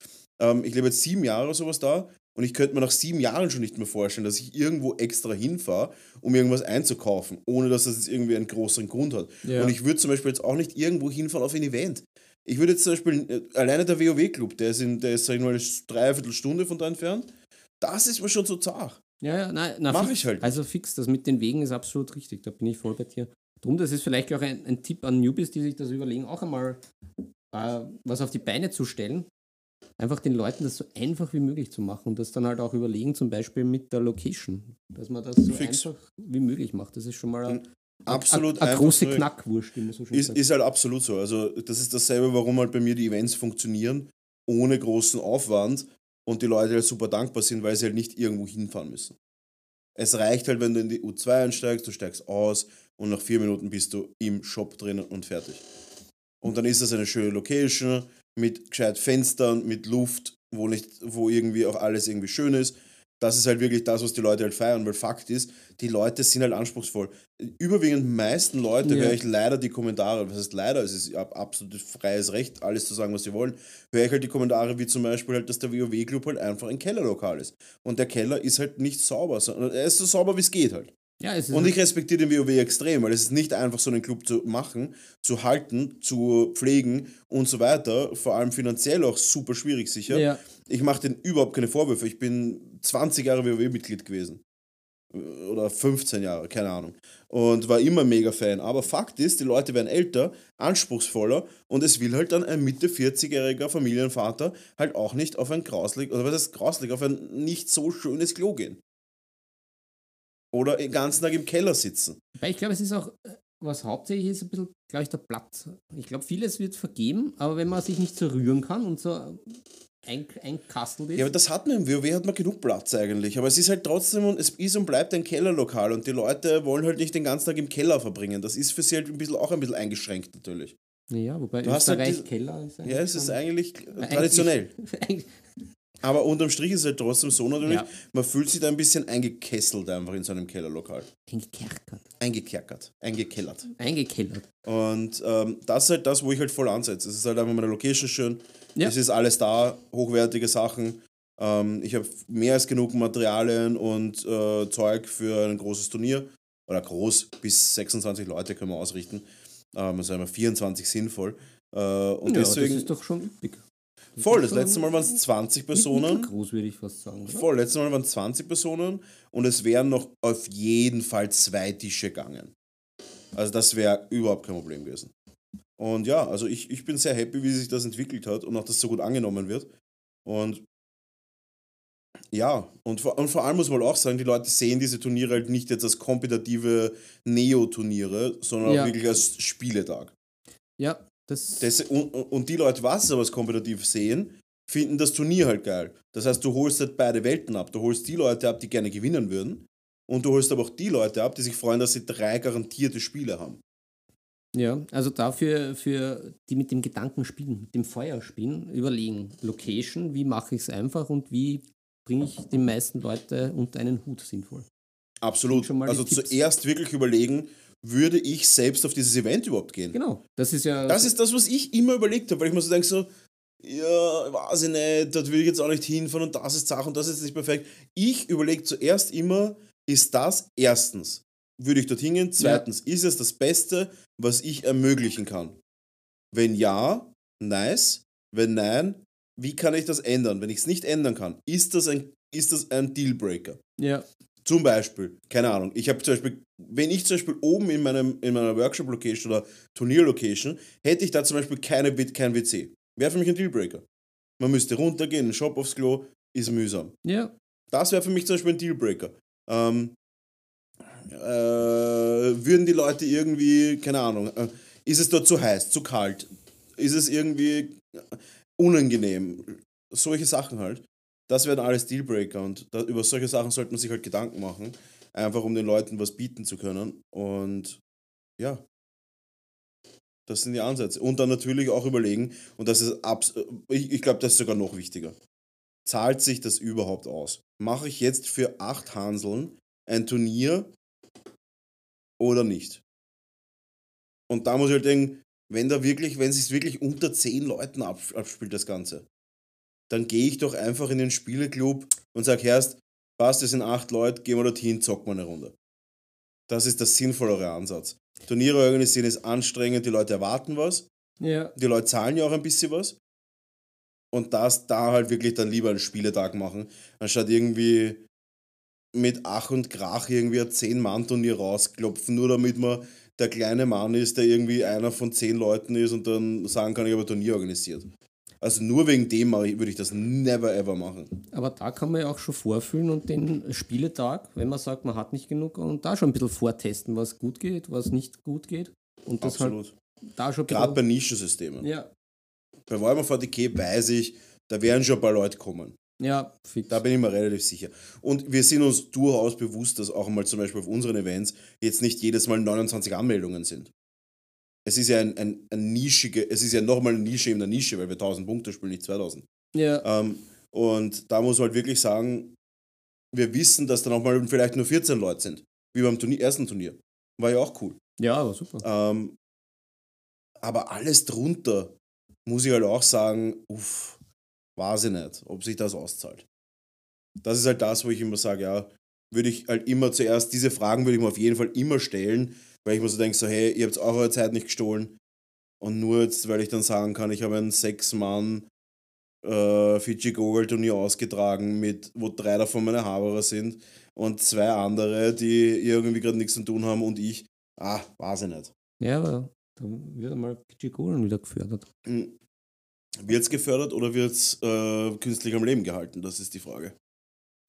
ähm, ich lebe jetzt sieben Jahre oder sowas da und ich könnte mir nach sieben Jahren schon nicht mehr vorstellen, dass ich irgendwo extra hinfahre, um irgendwas einzukaufen, ohne dass das jetzt irgendwie einen größeren Grund hat. Ja. Und ich würde zum Beispiel jetzt auch nicht irgendwo hinfahren auf ein Event. Ich würde jetzt zum Beispiel, äh, alleine der WoW-Club, der ist, in, der ist, sag ich mal, eine Dreiviertelstunde von da entfernt, das ist mir schon so zart. Ja, ja, nein, na, Mach fix. ich halt. Also fix, das mit den Wegen ist absolut richtig, da bin ich voll bei dir. Drum, das ist vielleicht auch ein, ein Tipp an Newbies, die sich das überlegen, auch einmal äh, was auf die Beine zu stellen. Einfach den Leuten das so einfach wie möglich zu machen und das dann halt auch überlegen, zum Beispiel mit der Location, dass man das so Fix. einfach wie möglich macht. Das ist schon mal ein, Absolut eine große Knackwurst, wie man so schön Ist, sagt. ist halt absolut so. Also, das ist dasselbe, warum halt bei mir die Events funktionieren, ohne großen Aufwand und die Leute halt super dankbar sind, weil sie halt nicht irgendwo hinfahren müssen. Es reicht halt, wenn du in die U2 einsteigst, du steigst aus und nach vier Minuten bist du im Shop drinnen und fertig. Und dann ist das eine schöne Location mit gescheit Fenstern, mit Luft, wo, nicht, wo irgendwie auch alles irgendwie schön ist. Das ist halt wirklich das, was die Leute halt feiern, weil Fakt ist, die Leute sind halt anspruchsvoll. Überwiegend meisten Leute Ja. höre ich leider die Kommentare, was heißt leider, es ist ab- absolut freies Recht, alles zu sagen, was sie wollen, höre ich halt die Kommentare wie zum Beispiel halt, dass der WoW-Club halt einfach ein Kellerlokal ist. Und der Keller ist halt nicht sauber, sondern er ist so sauber, wie es geht halt. Ja, Und ich respektiere den WoW extrem, weil es ist nicht einfach so einen Club zu machen, zu halten, zu pflegen und so weiter. Vor allem finanziell auch super schwierig sicher. ja, Ich mache denen überhaupt keine Vorwürfe. Ich bin 20 Jahre WoW-Mitglied gewesen. Oder 15 Jahre, keine Ahnung. Und war immer mega Fan. Aber Fakt ist, die Leute werden älter, anspruchsvoller und es will halt dann ein Mitte 40-jähriger Familienvater halt auch nicht auf ein grauslig, oder was heißt grauslig, auf ein nicht so schönes Klo gehen. Oder den ganzen Tag im Keller sitzen. Weil ich glaube, es ist auch, was hauptsächlich ist, ein bisschen, glaube ich, der Platz. Ich glaube, vieles wird vergeben, aber wenn man sich nicht so rühren kann und so ein, einkastelt ist. Ja, aber das hat man im WoW hat man genug Platz eigentlich. Aber es ist halt trotzdem, und es ist und bleibt ein Kellerlokal und die Leute wollen halt nicht den ganzen Tag im Keller verbringen. Das ist für sie halt ein bisschen, auch ein bisschen eingeschränkt natürlich. ja, wobei Du hast halt Österreich diese- Keller ist Ja, es ist eigentlich- *laughs* traditionell. *laughs* eigentlich- Aber unterm Strich ist es halt trotzdem so natürlich, Ja. man fühlt sich da ein bisschen eingekesselt einfach in so einem Kellerlokal. Eingekerkert. Eingekerkert, eingekellert. Eingekellert. Und ähm, das ist halt das, wo ich halt voll ansetze. Es ist halt einfach meine Location schön. Ja. Es ist alles da, hochwertige Sachen. Ähm, ich habe mehr als genug Materialien und äh, Zeug für ein großes Turnier. Oder groß, bis 26 Leute können wir ausrichten. Ähm, also einmal 24 sinnvoll. Äh, und ja, deswegen, das ist doch schon üppig. Voll, das letzte Mal waren es 20 Personen. Groß würde ich fast sagen. Oder? Voll, letztes Mal waren es 20 Personen und es wären noch auf jeden Fall zwei Tische gegangen. Also das wäre überhaupt kein Problem gewesen. Und ja, also ich, ich bin sehr happy, wie sich das entwickelt hat und auch, dass es so gut angenommen wird. Und ja, und vor, und vor allem muss man auch sagen, die Leute sehen diese Turniere halt nicht jetzt als kompetitive Neo-Turniere, sondern Ja. auch wirklich als Spieletag. Ja, das, Das, und, und die Leute, was es aber als kompetitiv sehen, finden das Turnier halt geil. Das heißt, du holst halt beide Welten ab. Du holst die Leute ab, die gerne gewinnen würden. Und du holst aber auch die Leute ab, die sich freuen, dass sie drei garantierte Spiele haben. Ja, also dafür, für die mit dem Gedanken spielen, mit dem Feuer spielen, überlegen. Location, wie mache ich es einfach und wie bringe ich die meisten Leute unter einen Hut sinnvoll. Absolut. Also Tipps. zuerst wirklich überlegen, würde ich selbst auf dieses Event überhaupt gehen? Genau, das ist ja. Das ist das, was ich immer überlegt habe, weil ich mir so denke, so, ja, weiß ich nicht, dort will ich jetzt auch nicht hinfahren und das ist Sache und das ist nicht perfekt. Ich überlege zuerst immer, ist das erstens, würde ich dorthin gehen? Zweitens, ist es das Beste, was ich ermöglichen kann? Wenn ja, nice. Wenn nein, wie kann ich das ändern? Wenn ich es nicht ändern kann, ist das ein, ist das ein Dealbreaker? ja, Zum Beispiel, keine Ahnung, ich habe zum Beispiel, wenn ich zum Beispiel oben in, meinem, in meiner Workshop-Location oder Turnier-Location, hätte ich da zum Beispiel keine, kein WC. Wäre für mich ein Dealbreaker. Man müsste runtergehen, einen Shop aufs Klo, ist mühsam. ja, Das wäre für mich zum Beispiel ein Dealbreaker. Ähm, äh, würden die Leute irgendwie, keine Ahnung, äh, ist es dort zu heiß, zu kalt? Ist es irgendwie unangenehm? Solche Sachen halt. Das wären alles Dealbreaker und da, über solche Sachen sollte man sich halt Gedanken machen, einfach um den Leuten was bieten zu können. Und ja, das sind die Ansätze. Und dann natürlich auch überlegen, und das ist abs ich, ich glaube, das ist sogar noch wichtiger zahlt sich das überhaupt aus? Mache ich jetzt für acht Hanseln ein Turnier oder nicht? Und da muss ich halt denken, wenn da wirklich, wenn es sich wirklich unter zehn Leuten ab, abspielt, das Ganze, dann gehe ich doch einfach in den Spieleclub und sage, Herrst, passt, es sind acht Leute, gehen wir dorthin, zocken wir eine Runde. Das ist der sinnvollere Ansatz. Turniere organisieren ist anstrengend, die Leute erwarten was, ja, die Leute zahlen ja auch ein bisschen was. Und das da halt wirklich dann lieber einen Spieletag machen, anstatt irgendwie mit Ach und Krach irgendwie ein 10-Mann-Turnier rausklopfen, nur damit man der kleine Mann ist, der irgendwie einer von zehn Leuten ist und dann sagen kann, ich habe ein Turnier organisiert. Also nur wegen dem würde ich das never ever machen. aber da kann man ja auch schon vorfühlen und den Spieletag, wenn man sagt, man hat nicht genug, und da schon ein bisschen vortesten, was gut geht, was nicht gut geht. Und das Absolut. halt da schon Gerade bei Nischensystemen. Ja, Bei Warhammer 40k weiß ich, da werden schon ein paar Leute kommen. ja, fix. Da bin ich mir relativ sicher. Und wir sind uns durchaus bewusst, dass auch mal zum Beispiel auf unseren Events jetzt nicht jedes Mal 29 Anmeldungen sind. Es ist ja ein, ein, ein nischige, es ist ja nochmal eine Nische in der Nische, weil wir 1000 Punkte spielen, nicht 2000. ja, Ähm, und da muss man halt wirklich sagen, wir wissen, dass dann auch mal vielleicht nur 14 Leute sind, wie beim Turnier, ersten Turnier. War ja auch cool. ja, aber super. Ähm, aber alles drunter, muss ich halt auch sagen, uff, weiß ich nicht, ob sich das auszahlt. Das ist halt das, wo ich immer sage, ja, würde ich halt immer zuerst, diese Fragen würde ich mir auf jeden Fall immer stellen, weil ich mir so denke, so, hey, ihr habt auch eure Zeit nicht gestohlen. Und nur jetzt, weil ich dann sagen kann, ich habe ein Sechs-Mann äh, Fidschi-Gogol-Turnier ausgetragen, mit, wo drei davon meine Haberer sind und zwei andere, die irgendwie gerade nichts zu tun haben und ich, ah, weiß ich nicht. Ja, aber da wird einmal Pichigolen wieder gefördert. Wird es gefördert oder wird es äh, künstlich am Leben gehalten? Das ist die Frage.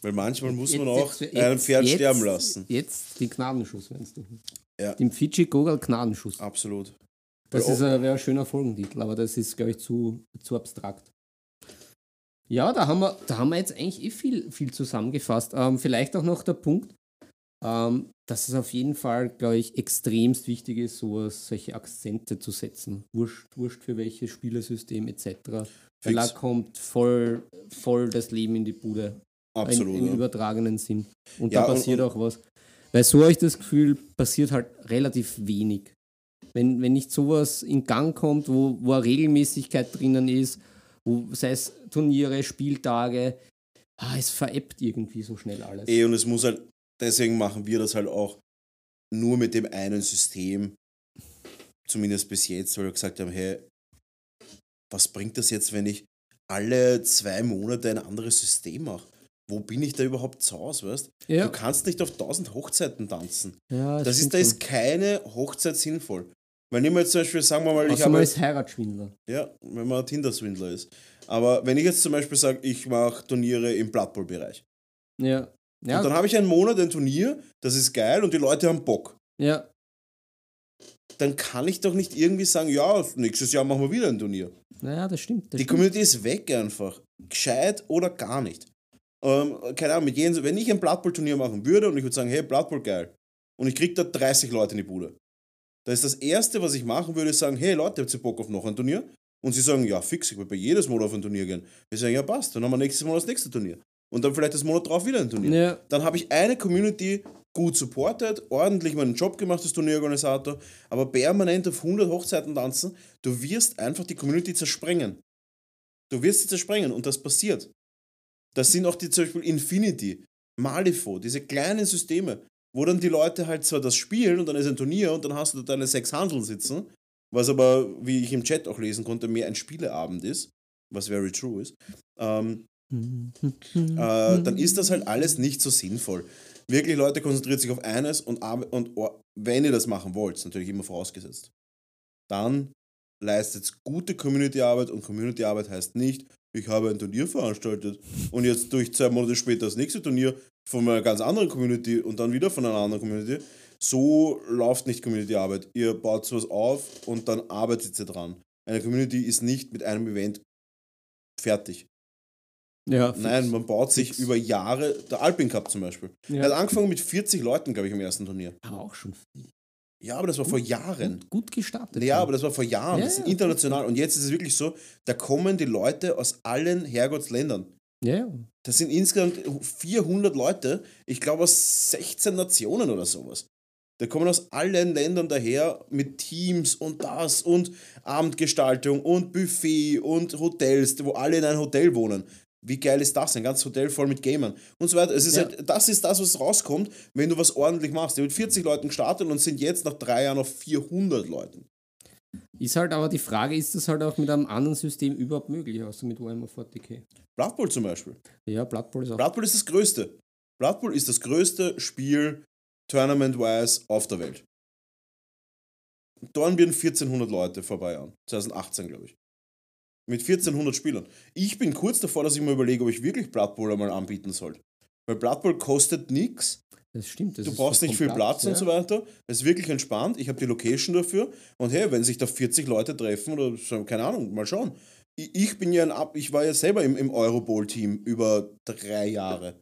Weil manchmal muss man auch Jetzt- ein Pferd jetzt- sterben lassen. Jetzt den Gnadenschuss, meinst du? Ja. Den Fidschi Gogol Gnadenschuss. Absolut. Das ist ein, wäre ein schöner Folgentitel, aber das ist, glaube ich, zu, zu abstrakt. Ja, da haben wir, da haben wir jetzt eigentlich eh viel, viel zusammengefasst. Ähm, vielleicht auch noch der Punkt, ähm, dass es auf jeden Fall, glaube ich, extremst wichtig ist, sowas, solche Akzente zu setzen. Wurscht, wurscht für welches Spielersystem etc. Weil da kommt voll, voll das Leben in die Bude. Absolut. Im, im ja. übertragenen Sinn. Und Ja, da und- passiert und- auch was. Weil so habe ich das Gefühl, passiert halt relativ wenig. Wenn, wenn nicht sowas in Gang kommt, wo, wo eine Regelmäßigkeit drinnen ist, wo, sei es Turniere, Spieltage, ah, es veräppt irgendwie so schnell alles. Eh, und es muss halt, deswegen machen wir das halt auch nur mit dem einen System, zumindest bis jetzt, weil wir gesagt haben, hey, was bringt das jetzt, wenn ich alle zwei Monate ein anderes System mache? Wo bin ich da überhaupt zu Hause, weißt Ja. Du kannst nicht auf tausend Hochzeiten tanzen. ja, Das ist, stimmt da ist keine Hochzeit sinnvoll. Weil nehmen wir jetzt zum Beispiel, sagen wir mal, ich habe man ist Heiratsschwindler. ja, wenn man ein Tinder-Swindler ist. Aber wenn ich jetzt zum Beispiel sage, ich mache Turniere im Blood Bowl-Bereich. Ja. Und dann Ja, habe ich einen Monat ein Turnier, das ist geil und die Leute haben Bock. ja. Dann kann ich doch nicht irgendwie sagen, ja, nächstes Jahr machen wir wieder ein Turnier. Naja, das stimmt. Das Die stimmt. Community ist weg einfach. Gescheit oder gar nicht. Ähm, keine Ahnung, mit jedem, wenn ich ein Blood Bowl-Turnier machen würde und ich würde sagen, hey, Blood Bowl geil. Und ich kriege da 30 Leute in die Bude. Da ist das Erste, was ich machen würde, sagen, hey Leute, habt ihr Bock auf noch ein Turnier? Und sie sagen, ja, fix, ich will bei jedes Monat auf ein Turnier gehen. Wir sagen, ja, passt, dann haben wir nächstes Mal das nächste Turnier. Und dann vielleicht das Monat drauf wieder ein Turnier. Ja, Dann habe ich eine Community gut supportet, ordentlich meinen Job gemacht als Turnierorganisator, aber permanent auf 100 Hochzeiten tanzen, du wirst einfach die Community zersprengen. Du wirst sie zersprengen und das passiert. Das sind auch die zum Beispiel Infinity, Malifaux, diese kleinen Systeme, wo dann die Leute halt zwar das spielen und dann ist ein Turnier und dann hast du da deine sechs Handeln sitzen, was aber, wie ich im Chat auch lesen konnte, mehr ein Spieleabend ist, was very true ist. Ähm, *laughs* äh, dann ist das halt alles nicht so sinnvoll. Wirklich, Leute, konzentriert sich auf eines und, und wenn ihr das machen wollt, natürlich immer vorausgesetzt, dann leistet gute Community-Arbeit und Community-Arbeit heißt nicht, ich habe ein Turnier veranstaltet und jetzt durch zwei Monate später das nächste Turnier von einer ganz anderen Community und dann wieder von einer anderen Community. So läuft nicht Community-Arbeit. Ihr baut sowas auf und dann arbeitet ihr dran. Eine Community ist nicht mit einem Event fertig. ja fix. Nein, man baut sich Fix. über Jahre, der Alpin Cup zum Beispiel. Er hat ja. angefangen mit 40 Leuten, glaube ich, im ersten Turnier. Aber auch schon viel. Ja, aber das war vor Jahren. Gut, gut gestartet. Ja, aber das war vor Jahren. Ja, das ist international. Und jetzt ist es wirklich so, da kommen die Leute aus allen Herrgottsländern. ja, ja. Das sind insgesamt 400 Leute, ich glaube aus 16 Nationen oder sowas. Da kommen aus allen Ländern daher mit Teams und das und Abendgestaltung und Buffet und Hotels, wo alle in einem Hotel wohnen. Wie geil ist das? Ein ganzes Hotel voll mit Gamern und so weiter. Es ist Ja. halt, das ist das, was rauskommt, wenn du was ordentlich machst. Die haben mit 40 Leuten gestartet und sind jetzt nach drei Jahren auf 400 Leuten. Ist halt aber die Frage, ist das halt auch mit einem anderen System überhaupt möglich, außer mit Warhammer 40k? Blood Bowl zum Beispiel. Ja, Blood Bowl ist auch. Blood Bowl ist das größte. Blood Bowl ist das größte Spiel Tournament-wise auf der Welt. Wir 1400 Leute vor ein paar Jahren. 2018, glaube ich. Mit 1400 Spielern. Ich bin kurz davor, dass ich mir überlege, ob ich wirklich Blood Bowl einmal anbieten soll. Weil Blood Bowl kostet nichts. Das stimmt. Das Du brauchst nicht viel Platz und ja. so weiter. Es ist wirklich entspannt. Ich habe die Location dafür. Und hey, wenn sich da 40 Leute treffen oder so, keine Ahnung, mal schauen. Ich bin ja ein Ab, ich war ja selber im, im Eurobowl-Team über drei Jahre.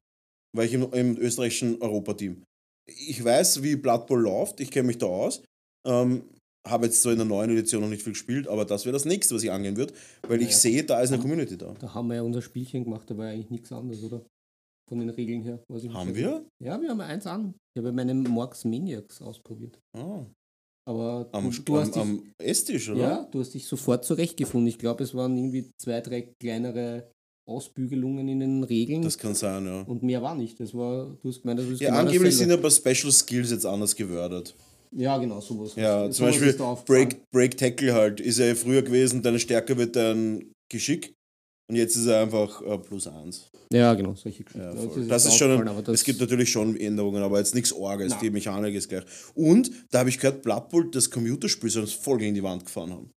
War ich im, im österreichischen Europateam. Ich weiß, wie Blood Bowl läuft, ich kenne mich da aus. Ähm, habe jetzt so in der neuen Edition noch nicht viel gespielt, aber das wäre das nächste, was ich angehen würde, weil ich Ja. sehe, da ist eine Community da. Da haben wir ja unser Spielchen gemacht, da war ja eigentlich nichts anderes, oder? Von den Regeln her. Ich Haben wir? Ja, wir haben eins an. Ich habe meinen Morgs Maniacs ausprobiert. Ah, Aber am, du, du hast am, dich, am Esstisch, oder? ja, du hast dich sofort zurechtgefunden. Ich glaube, es waren irgendwie zwei, drei kleinere Ausbügelungen in den Regeln Das kann sein, ja. und mehr war nicht. Das war, du hast gemeint, das ist Ja, genau angeblich sind dasselbe. aber Special Skills jetzt anders gewördert. Ja, genau, sowas. Ja, zum Beispiel. Break, Break Tackle halt. Ist ja früher gewesen, deine Stärke wird dein Geschick. Und jetzt ist er einfach äh, plus eins. Ja, genau, solche Geschichten. Ja, Also ist das ist schon, ein, es gibt natürlich schon Änderungen, aber jetzt nichts Orges, die Mechanik ist gleich. Und da habe ich gehört, Blood Bowl, das Computerspiel, soll uns voll gegen die Wand gefahren haben.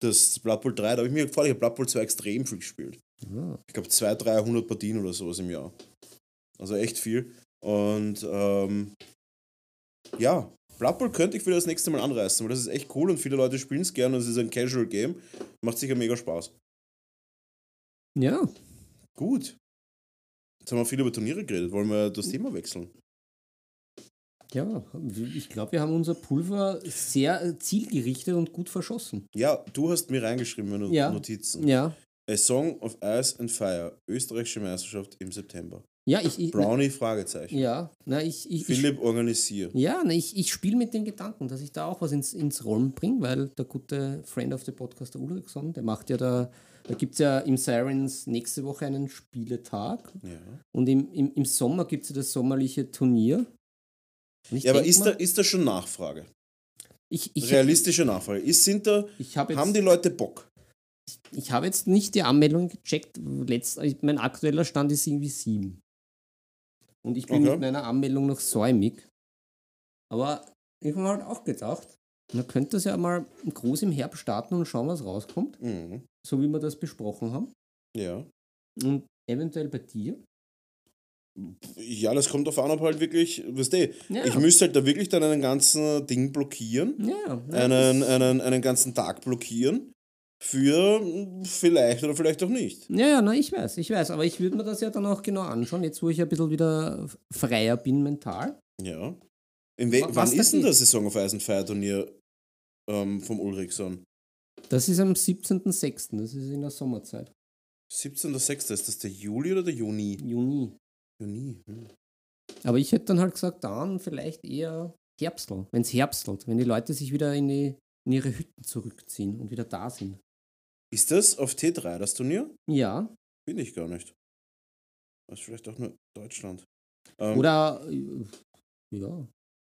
Das Blood Bowl 3, da habe ich mir gefragt, ich habe Blood Bowl 2 extrem viel gespielt. Ja. Ich glaube 200, 300 Partien oder sowas im Jahr. Also echt viel. Und ähm, ja, Blood Bowl könnte ich wieder das nächste Mal anreißen, weil das ist echt cool und viele Leute spielen es gerne und es ist ein Casual Game. Macht sicher mega Spaß. ja, Gut. Jetzt haben wir viel über Turniere geredet. Wollen wir das Thema wechseln? Ja, ich glaube, wir haben unser Pulver sehr äh, zielgerichtet und gut verschossen. Ja, du hast mir reingeschrieben, meine Ja. Notizen. Ja. A Song of Ice and Fire, österreichische Meisterschaft im September. Ja, ich. ich Brownie, Fragezeichen. ja, na, ich. ich, ich Philipp, organisier. ja, na, ich, ich spiele mit den Gedanken, dass ich da auch was ins, ins Rollen bringe, weil der gute Friend of the Podcast, der Ulrichson, der macht ja da. Da gibt es ja im Sirens nächste Woche einen Spieletag Ja, und im, im, im Sommer gibt es ja das sommerliche Turnier. Ich ja aber ist mal, da, ist da schon Nachfrage? ich, ich, Realistische Nachfrage. Ist, sind da, ich jetzt, haben die Leute Bock? ich habe jetzt nicht die Anmeldung gecheckt. Letzt, mein aktueller Stand ist irgendwie sieben. Und ich bin Okay. mit meiner Anmeldung noch säumig. Aber ich habe mir halt auch gedacht, man könnte das ja mal groß im Herbst starten und schauen, was rauskommt. Mhm. So wie wir das besprochen haben. Ja. Und eventuell bei dir. Ja, das kommt auf an, ob halt wirklich, weißt du, Ja. ich müsste halt da wirklich dann einen ganzen Ding blockieren, Ja, ja, einen, einen, einen ganzen Tag blockieren für mm, vielleicht oder vielleicht auch nicht. ja, ja, na, ich weiß, ich weiß. Aber ich würde mir das ja dann auch genau anschauen, jetzt wo ich ein bisschen wieder freier bin mental. Ja. In Was wann ist denn das Saison auf Eisenfeierturnier ähm, vom Ulrichson? Das ist am 17.06., das ist in der Sommerzeit. 17.06. Ist das der Juli oder der Juni? Juni. Juni. Hm. Aber ich hätte dann halt gesagt, dann vielleicht eher Herbstl, wenn es herbstelt, wenn die Leute sich wieder in, die, in ihre Hütten zurückziehen und wieder da sind. Ist das auf T3 das Turnier? Ja, Bin ich gar nicht. Das ist vielleicht auch nur Deutschland. Ähm, oder äh, ja,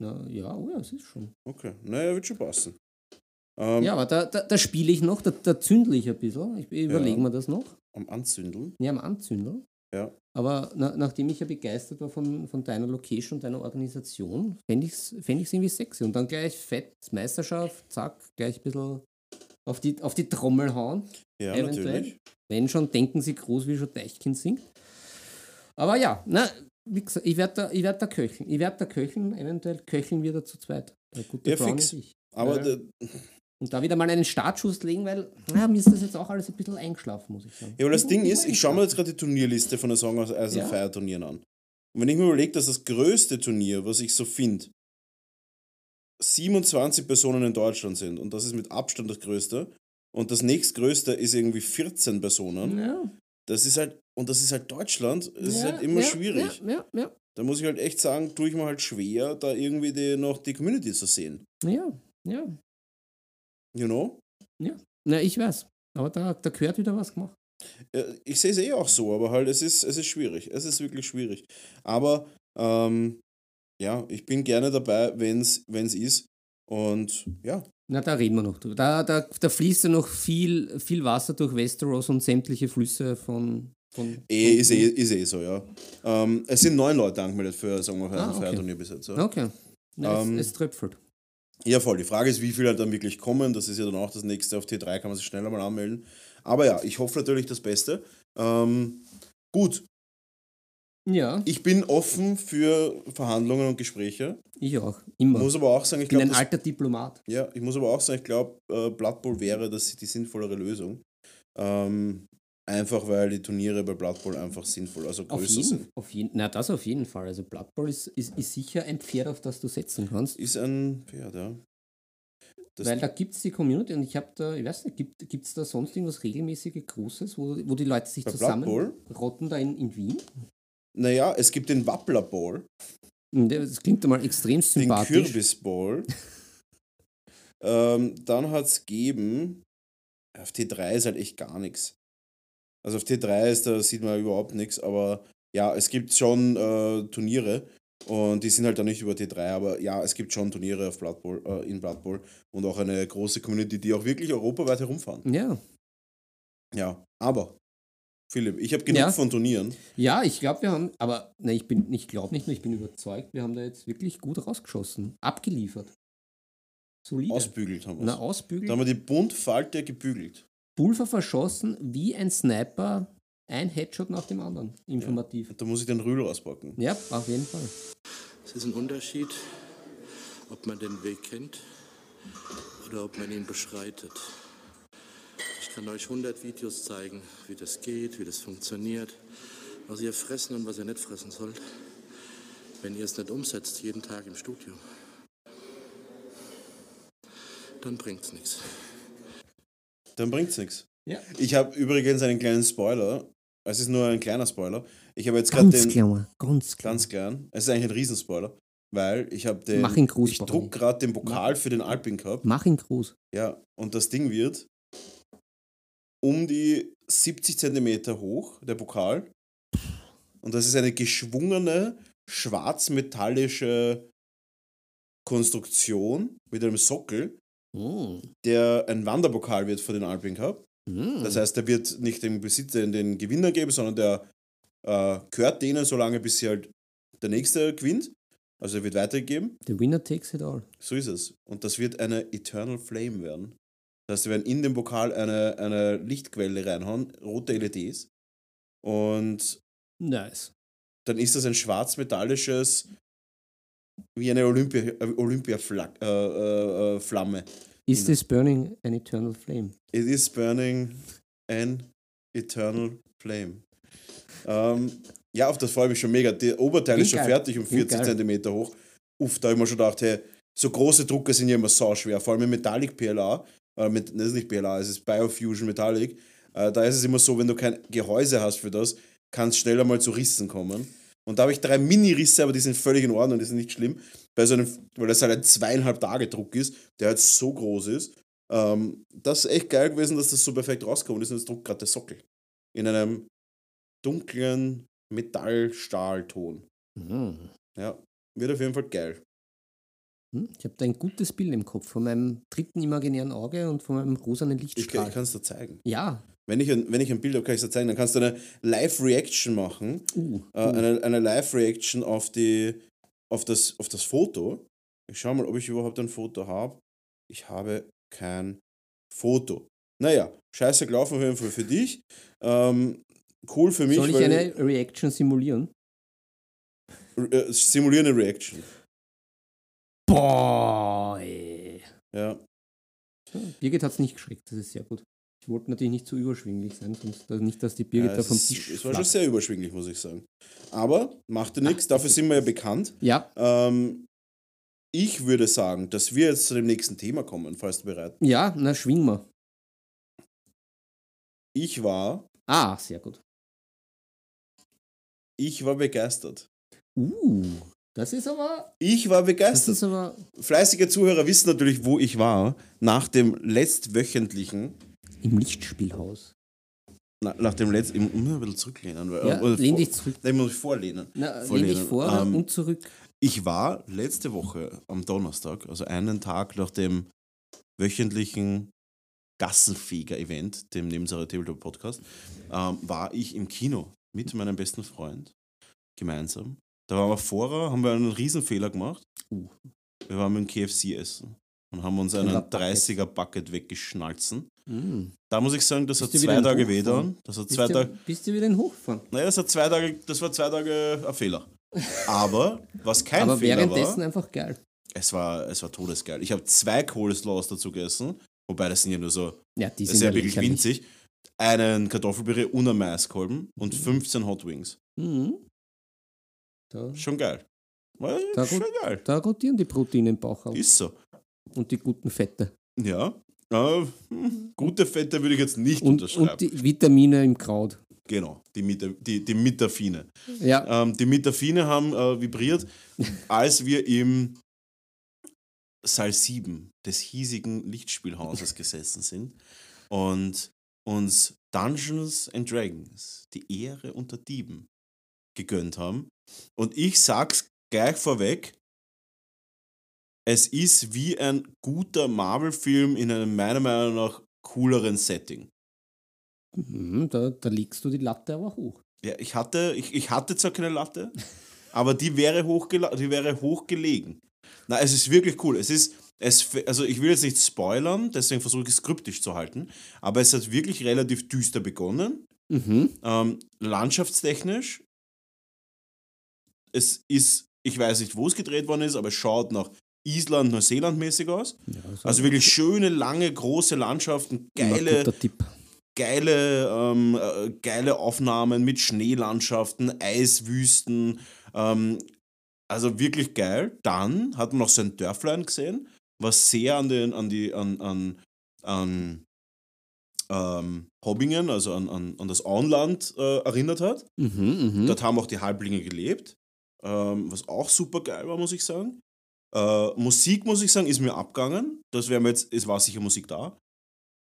na, ja, oh ja, es ist schon. Okay, naja, wird schon passen. Ähm, Ja, aber da, da, da spiele ich noch, da, da zündle ich ein bisschen. Ich überlege mir das noch. Am Anzündeln. Ja, am Anzündel. Ja. Aber na, nachdem ich ja begeistert war von, von deiner Location und deiner Organisation, fände ich es fänd ich's irgendwie sexy. Und dann gleich fett Meisterschaft, zack, gleich ein bisschen auf die, auf die Trommel hauen. Ja, Eventuell. natürlich. Wenn schon, denken sie groß, wie schon Deichkind singt. Aber ja, na, wie gesagt, ich werde da, ich werd da köcheln. Ich werde da köcheln, eventuell köcheln wir da zu zweit. Der gute Ja, Brown fix. und ich. Aber Ja. Und da wieder mal einen Startschuss legen, weil na, mir ist das jetzt auch alles ein bisschen eingeschlafen, muss ich sagen. ja, aber das Ding ist, ich schaue mir jetzt gerade. die Turnierliste von der Song aus Eisen Ja. Fire Turnieren an. Und wenn ich mir überlege, dass das größte Turnier, was ich so finde, 27 Personen in Deutschland sind und das ist mit Abstand das größte und das nächstgrößte ist irgendwie 14 Personen, Ja, das ist halt, und das ist halt Deutschland, es ist ja, halt immer ja, schwierig. Ja, ja, ja. Da muss ich halt echt sagen, tue ich mir halt schwer, da irgendwie die, noch die Community zu sehen. Ja, ja. You know? Na, ich weiß. Aber da, da gehört wieder was gemacht. Ja, Ich sehe es eh auch so, aber halt, es ist, es ist schwierig. Es ist wirklich schwierig. Aber ähm, ja, ich bin gerne dabei, wenn es ist. Und ja, Na, da reden wir noch drüber. Da, da, da fließt ja noch viel, viel Wasser durch Westeros und sämtliche Flüsse von. von eh, ist, eh, ist eh so, ja. Ähm, es sind neun Leute angemeldet für Sagen wir Ah, ein okay. Feierturnier bis jetzt. Ja. Okay. Na, Ähm, es, es tröpfelt. ja, voll. Die Frage ist, wie viele halt dann wirklich kommen. Das ist ja dann auch das nächste. Auf T3 kann man sich schneller mal anmelden. Aber ja, ich hoffe natürlich das Beste. Ähm, gut, Ja, ich bin offen für Verhandlungen und Gespräche. ich auch. Immer. Muss aber auch sagen, ich ich bin glaube, ein alter Diplomat. Ja, ich muss aber auch sagen, ich glaube, äh, Blood Bowl wäre das die sinnvollere Lösung. Ähm, einfach weil die Turniere bei Blood Bowl einfach sinnvoll, also Auf größer jeden, sind. auf jeden, na, das auf jeden Fall. Also Blood Bowl ist, ist, ist sicher ein Pferd, auf das du setzen kannst. Ist ein Pferd, ja. Das, Weil da gibt es die Community und ich habe da, ich weiß nicht, gibt es da sonst irgendwas regelmäßige Großes, wo, wo die Leute sich Bei Blood zusammen Bowl? rotten da in, in Wien? Naja, es gibt den Wappler Bowl, Hm, Das klingt einmal extrem den sympathisch. Kürbis Bowl. *laughs* ähm, dann hat es gegeben, auf T3 ist halt echt gar nichts. Also auf T3 ist, da sieht man überhaupt nichts, aber ja, es gibt schon äh, Turniere und die sind halt dann nicht über T3, aber ja, es gibt schon Turniere auf Blood Bowl, äh, in Blood Bowl und auch eine große Community, die auch wirklich europaweit herumfahren. Ja. Ja, aber Philipp, ich habe genug Ja. von Turnieren. Ja, ich glaube, wir haben, aber ne, ich bin, ich glaube nicht nur, ich bin überzeugt, wir haben da jetzt wirklich gut rausgeschossen, abgeliefert. Solide. Ausbügelt haben wir Na, Da ausbügeln. haben wir die Buntfalte gebügelt. Pulver verschossen wie ein Sniper, ein Headshot nach dem anderen. Informativ. Und da muss ich den Rühl rauspacken. Ja, auf jeden Fall. Es ist ein Unterschied, ob man den Weg kennt oder ob man ihn beschreitet. Ich kann euch 100 Videos zeigen, wie das geht, wie das funktioniert, was ihr fressen und was ihr nicht fressen sollt. Wenn ihr es nicht umsetzt, jeden Tag im Studio, dann bringt es nichts. Dann bringt's nichts. Ja. Ich habe übrigens einen kleinen Spoiler. Es ist nur ein kleiner Spoiler. Ich habe jetzt gerade Ganz den. klein, ganz klein. Ganz klein. Es ist eigentlich ein Riesenspoiler. Weil ich habe den. Mach ihn groß, ich druck gerade den Pokal für den Alpin Cup. Mach ihn groß. Ja, und das Ding wird um die 70 Zentimeter hoch, der Pokal. Und das ist eine geschwungene, schwarzmetallische Konstruktion mit einem Sockel, Mm. der ein Wanderpokal wird für den Alpin Cup. Mm. Das heißt, der wird nicht dem Besitzer den Gewinner geben, sondern der äh, gehört denen so lange, bis sie halt der nächste gewinnt. Also er wird weitergegeben. The winner takes it all. So ist es. Und das wird eine Eternal Flame werden. Das heißt, wir werden in den Pokal eine, eine Lichtquelle reinhauen, rote LEDs. Und Nice. dann ist das ein schwarzmetallisches, wie eine Olympia, äh, Olympia-Flamme. Äh, äh, äh, Flamme. Is this burning an eternal flame? It is burning an eternal flame. Ähm, ja, auf das freue ich mich schon mega. Der Oberteil Klingt ist schon geil. fertig Klingt 40 geil. Zentimeter hoch. Uff, da habe ich mir schon gedacht, hey, so große Drucker sind ja immer sau schwer, vor allem mit Metallic PLA. Äh, mit, das ist nicht PLA, es ist Biofusion Metallic. Äh, da ist es immer so, wenn du kein Gehäuse hast für das, kann es schneller mal zu Rissen kommen. Und da habe ich drei Mini-Risse, aber die sind völlig in Ordnung, die sind nicht schlimm. Bei so einem, weil das halt ein zweieinhalb Tage Druck ist, der halt so groß ist. Ähm, das ist echt geil gewesen, dass das so perfekt rausgekommen ist und das druckt gerade der Sockel. In einem dunklen Metallstahlton. Mm. Ja, wird auf jeden Fall geil. Hm, Ich habe da ein gutes Bild im Kopf von meinem dritten imaginären Auge und von meinem rosanen Ich, Lichtstrahl. ich kann es dir zeigen. ja. Wenn ich, ein, wenn ich ein Bild habe, kann ich es dir zeigen. Dann kannst du eine Live-Reaction machen. Uh, Äh, eine eine Live-Reaction auf, die- auf, das, auf das Foto. Ich schau mal, ob ich überhaupt ein Foto habe. Ich habe kein Foto. Naja, scheiße gelaufen auf jeden Fall für dich. Ähm, cool für mich, Soll ich eine Reaction simulieren? äh, simulierende Reaction. Boah, ey. Ja. Birgit hat es nicht geschreckt, das ist sehr gut. Ich wollte natürlich nicht zu überschwinglich sein, sonst dass nicht, dass die Birgit ja da vom Tisch es war schon sehr überschwinglich, muss ich sagen. Aber macht ja nichts, dafür sind wir ja bekannt. Ja, Ähm, ich würde sagen, dass wir jetzt zu dem nächsten Thema kommen, falls du bereit bist. ja, na schwing mal. Ich war, Ah, sehr gut. ich war begeistert. Uh, das ist aber, Ich war das begeistert. ist aber, Fleißige Zuhörer wissen natürlich, wo ich war, nach dem letztwöchentlichen, im Lichtspielhaus. na, nach dem letzten, ich muss ein bisschen zurücklehnen. Weil, Ja, lehn vor- dich zurück. Nein, ich muss mich vorlehnen. Na, lehn Vorlehnen. dich vor Ähm, und zurück. Ich war letzte Woche am Donnerstag, also einen Tag nach dem wöchentlichen Gassenfeger-Event, dem Nebensache Tabletop Podcast, ähm, war ich im Kino mit meinem besten Freund gemeinsam. Da waren wir vorher, haben wir einen Riesenfehler gemacht. Uh. Wir waren mit dem KFC essen und haben uns einen Killer Bucket. 30er-Bucket weggeschnalzen. Mm. Da muss ich sagen, das Bist hat zwei Tage weh Das hat Bist, zwei du, Tage. bist du wieder in Hochfahren? Naja, das hat zwei Tage, das war zwei Tage ein Fehler. *laughs* Aber was kein aber Fehler währenddessen war, einfach geil. es war, es war todesgeil. Ich habe zwei Coleslaws dazu gegessen, wobei das sind ja nur so, Ja, die das sind ist ja wirklich winzig. Einen Kartoffelpüree und einen Maiskolben und 15 Hot Wings. Mhm. Da, Schon geil. Da schon gut. geil. da rotieren die Proteine im Bauch auf. Ist so. und die guten Fette. Ja. Äh, gute Fette würde ich jetzt nicht Und, unterschreiben. und die Vitamine im Kraut. genau, die, Mita, die, die Mitafine. Ja, Ähm, die Mitafine haben äh, vibriert, als wir im Saal 7 des hiesigen Lichtspielhauses gesessen sind und uns Dungeons and Dragons, die Ehre unter Dieben, gegönnt haben. Und ich sag's gleich vorweg, es ist wie ein guter Marvel-Film in einem meiner Meinung nach cooleren Setting. mhm, da, da legst du die Latte aber hoch. Ja, ich hatte, ich, ich hatte zwar keine Latte, *laughs* aber die wäre, hochgela die wäre hochgelegen. Na, es ist wirklich cool. Es ist, es, also ich will jetzt nicht spoilern, deswegen versuche ich es kryptisch zu halten, aber es hat wirklich relativ düster begonnen. Mhm. Ähm, landschaftstechnisch, es ist, ich weiß nicht, wo es gedreht worden ist, aber es schaut nach Island, Neuseeland mäßig aus. Ja, so Also wirklich schöne, lange, große Landschaften, geile, geile, ähm, äh, geile Aufnahmen mit Schneelandschaften, Eiswüsten, ähm, Also wirklich geil. Dann hat man noch sein Dörflein gesehen, was sehr an den, an die, an, an, an ähm, Hobbingen, also an, an, an das Auenland äh, erinnert hat. Mhm, mhm. Dort haben auch die Halblinge gelebt, ähm, was auch super geil war, muss ich sagen. Äh, Musik, muss ich sagen, ist mir abgegangen. Das wäre mir jetzt, es war sicher Musik da.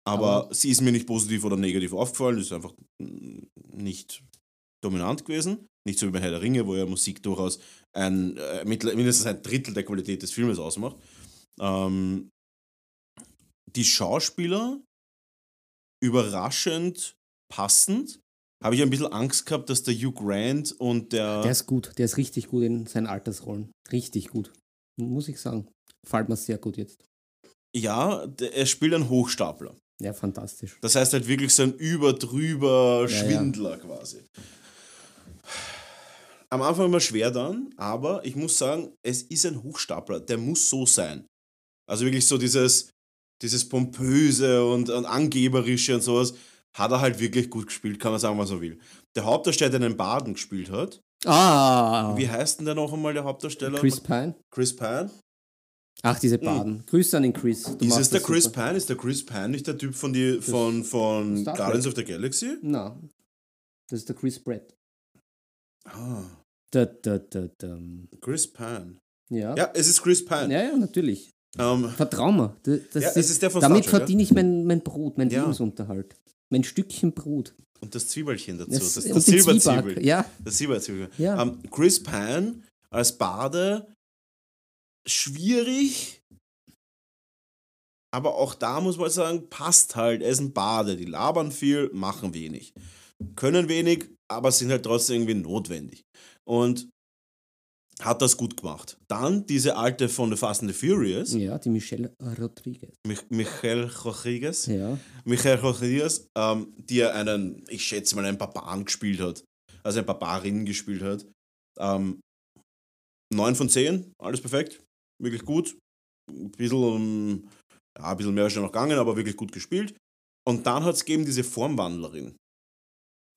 Aber, Aber- sie ist mir nicht positiv oder negativ aufgefallen, ist einfach nicht dominant gewesen. Nicht so wie bei Herr der Ringe, wo ja Musik durchaus ein, äh, mindestens ein Drittel der Qualität des Filmes ausmacht. Ähm, die Schauspieler überraschend passend. Habe ich ein bisschen Angst gehabt, dass der Hugh Grant und der. Der ist gut, der ist richtig gut in seinen Altersrollen. Richtig gut. Muss ich sagen. Fällt mir sehr gut jetzt. ja, er spielt einen Hochstapler. Ja, fantastisch. Das heißt halt wirklich so ein über-drüber Ja, ja. Schwindler quasi. Am Anfang immer schwer dann, aber ich muss sagen, es ist ein Hochstapler. Der muss so sein. Also wirklich so dieses, dieses pompöse und, und angeberische und sowas hat er halt wirklich gut gespielt, kann man sagen, was er will. Der Hauptdarsteller, der einen Baden gespielt hat, Ah! wie heißt denn der noch einmal, der Hauptdarsteller? Chris Pine? Chris Pine. Ach, diese Baden. Grüße an den Chris. Du Hm. ist es der Chris super. Pine? Ist der Chris Pine nicht der Typ von, die, von, von. Guardians of the Galaxy? Na, das ist der Chris Pratt. Ah, Da, da, da, da. Chris Pine. Ja. Ja, es ist Chris Pine. ja, ja, natürlich. Ähm, Vertrau mir. Das, das Ja, es ist der von damit Star Trek, verdiene ich mein, mein Brot, mein Ja. Lebensunterhalt. Mein Stückchen Brot. und das Zwiebelchen dazu. Das, Das, das Silberzwiebel. Ja, Das Silberzwiebel. Ja. Ähm, Chris Pine als Bade schwierig, aber auch da muss man sagen, passt halt. Er ist ein Bade. Die labern viel, machen wenig. Können wenig, aber sind halt trotzdem irgendwie notwendig. Und hat das gut gemacht. Dann diese alte von The Fast and the Furious, ja, die Michelle Rodriguez. Mich Michael Rodriguez. Ja. Michael Rodriguez, ähm, die ja einen, ich schätze mal, einen Barbaren gespielt hat. Also eine Barbarin gespielt hat. Ähm, 9 von 10, alles perfekt. Wirklich gut. Ein bisschen, ähm, ja, ein bisschen mehr ist schon noch gegangen, aber wirklich gut gespielt. Und dann hat es gegeben diese Formwandlerin.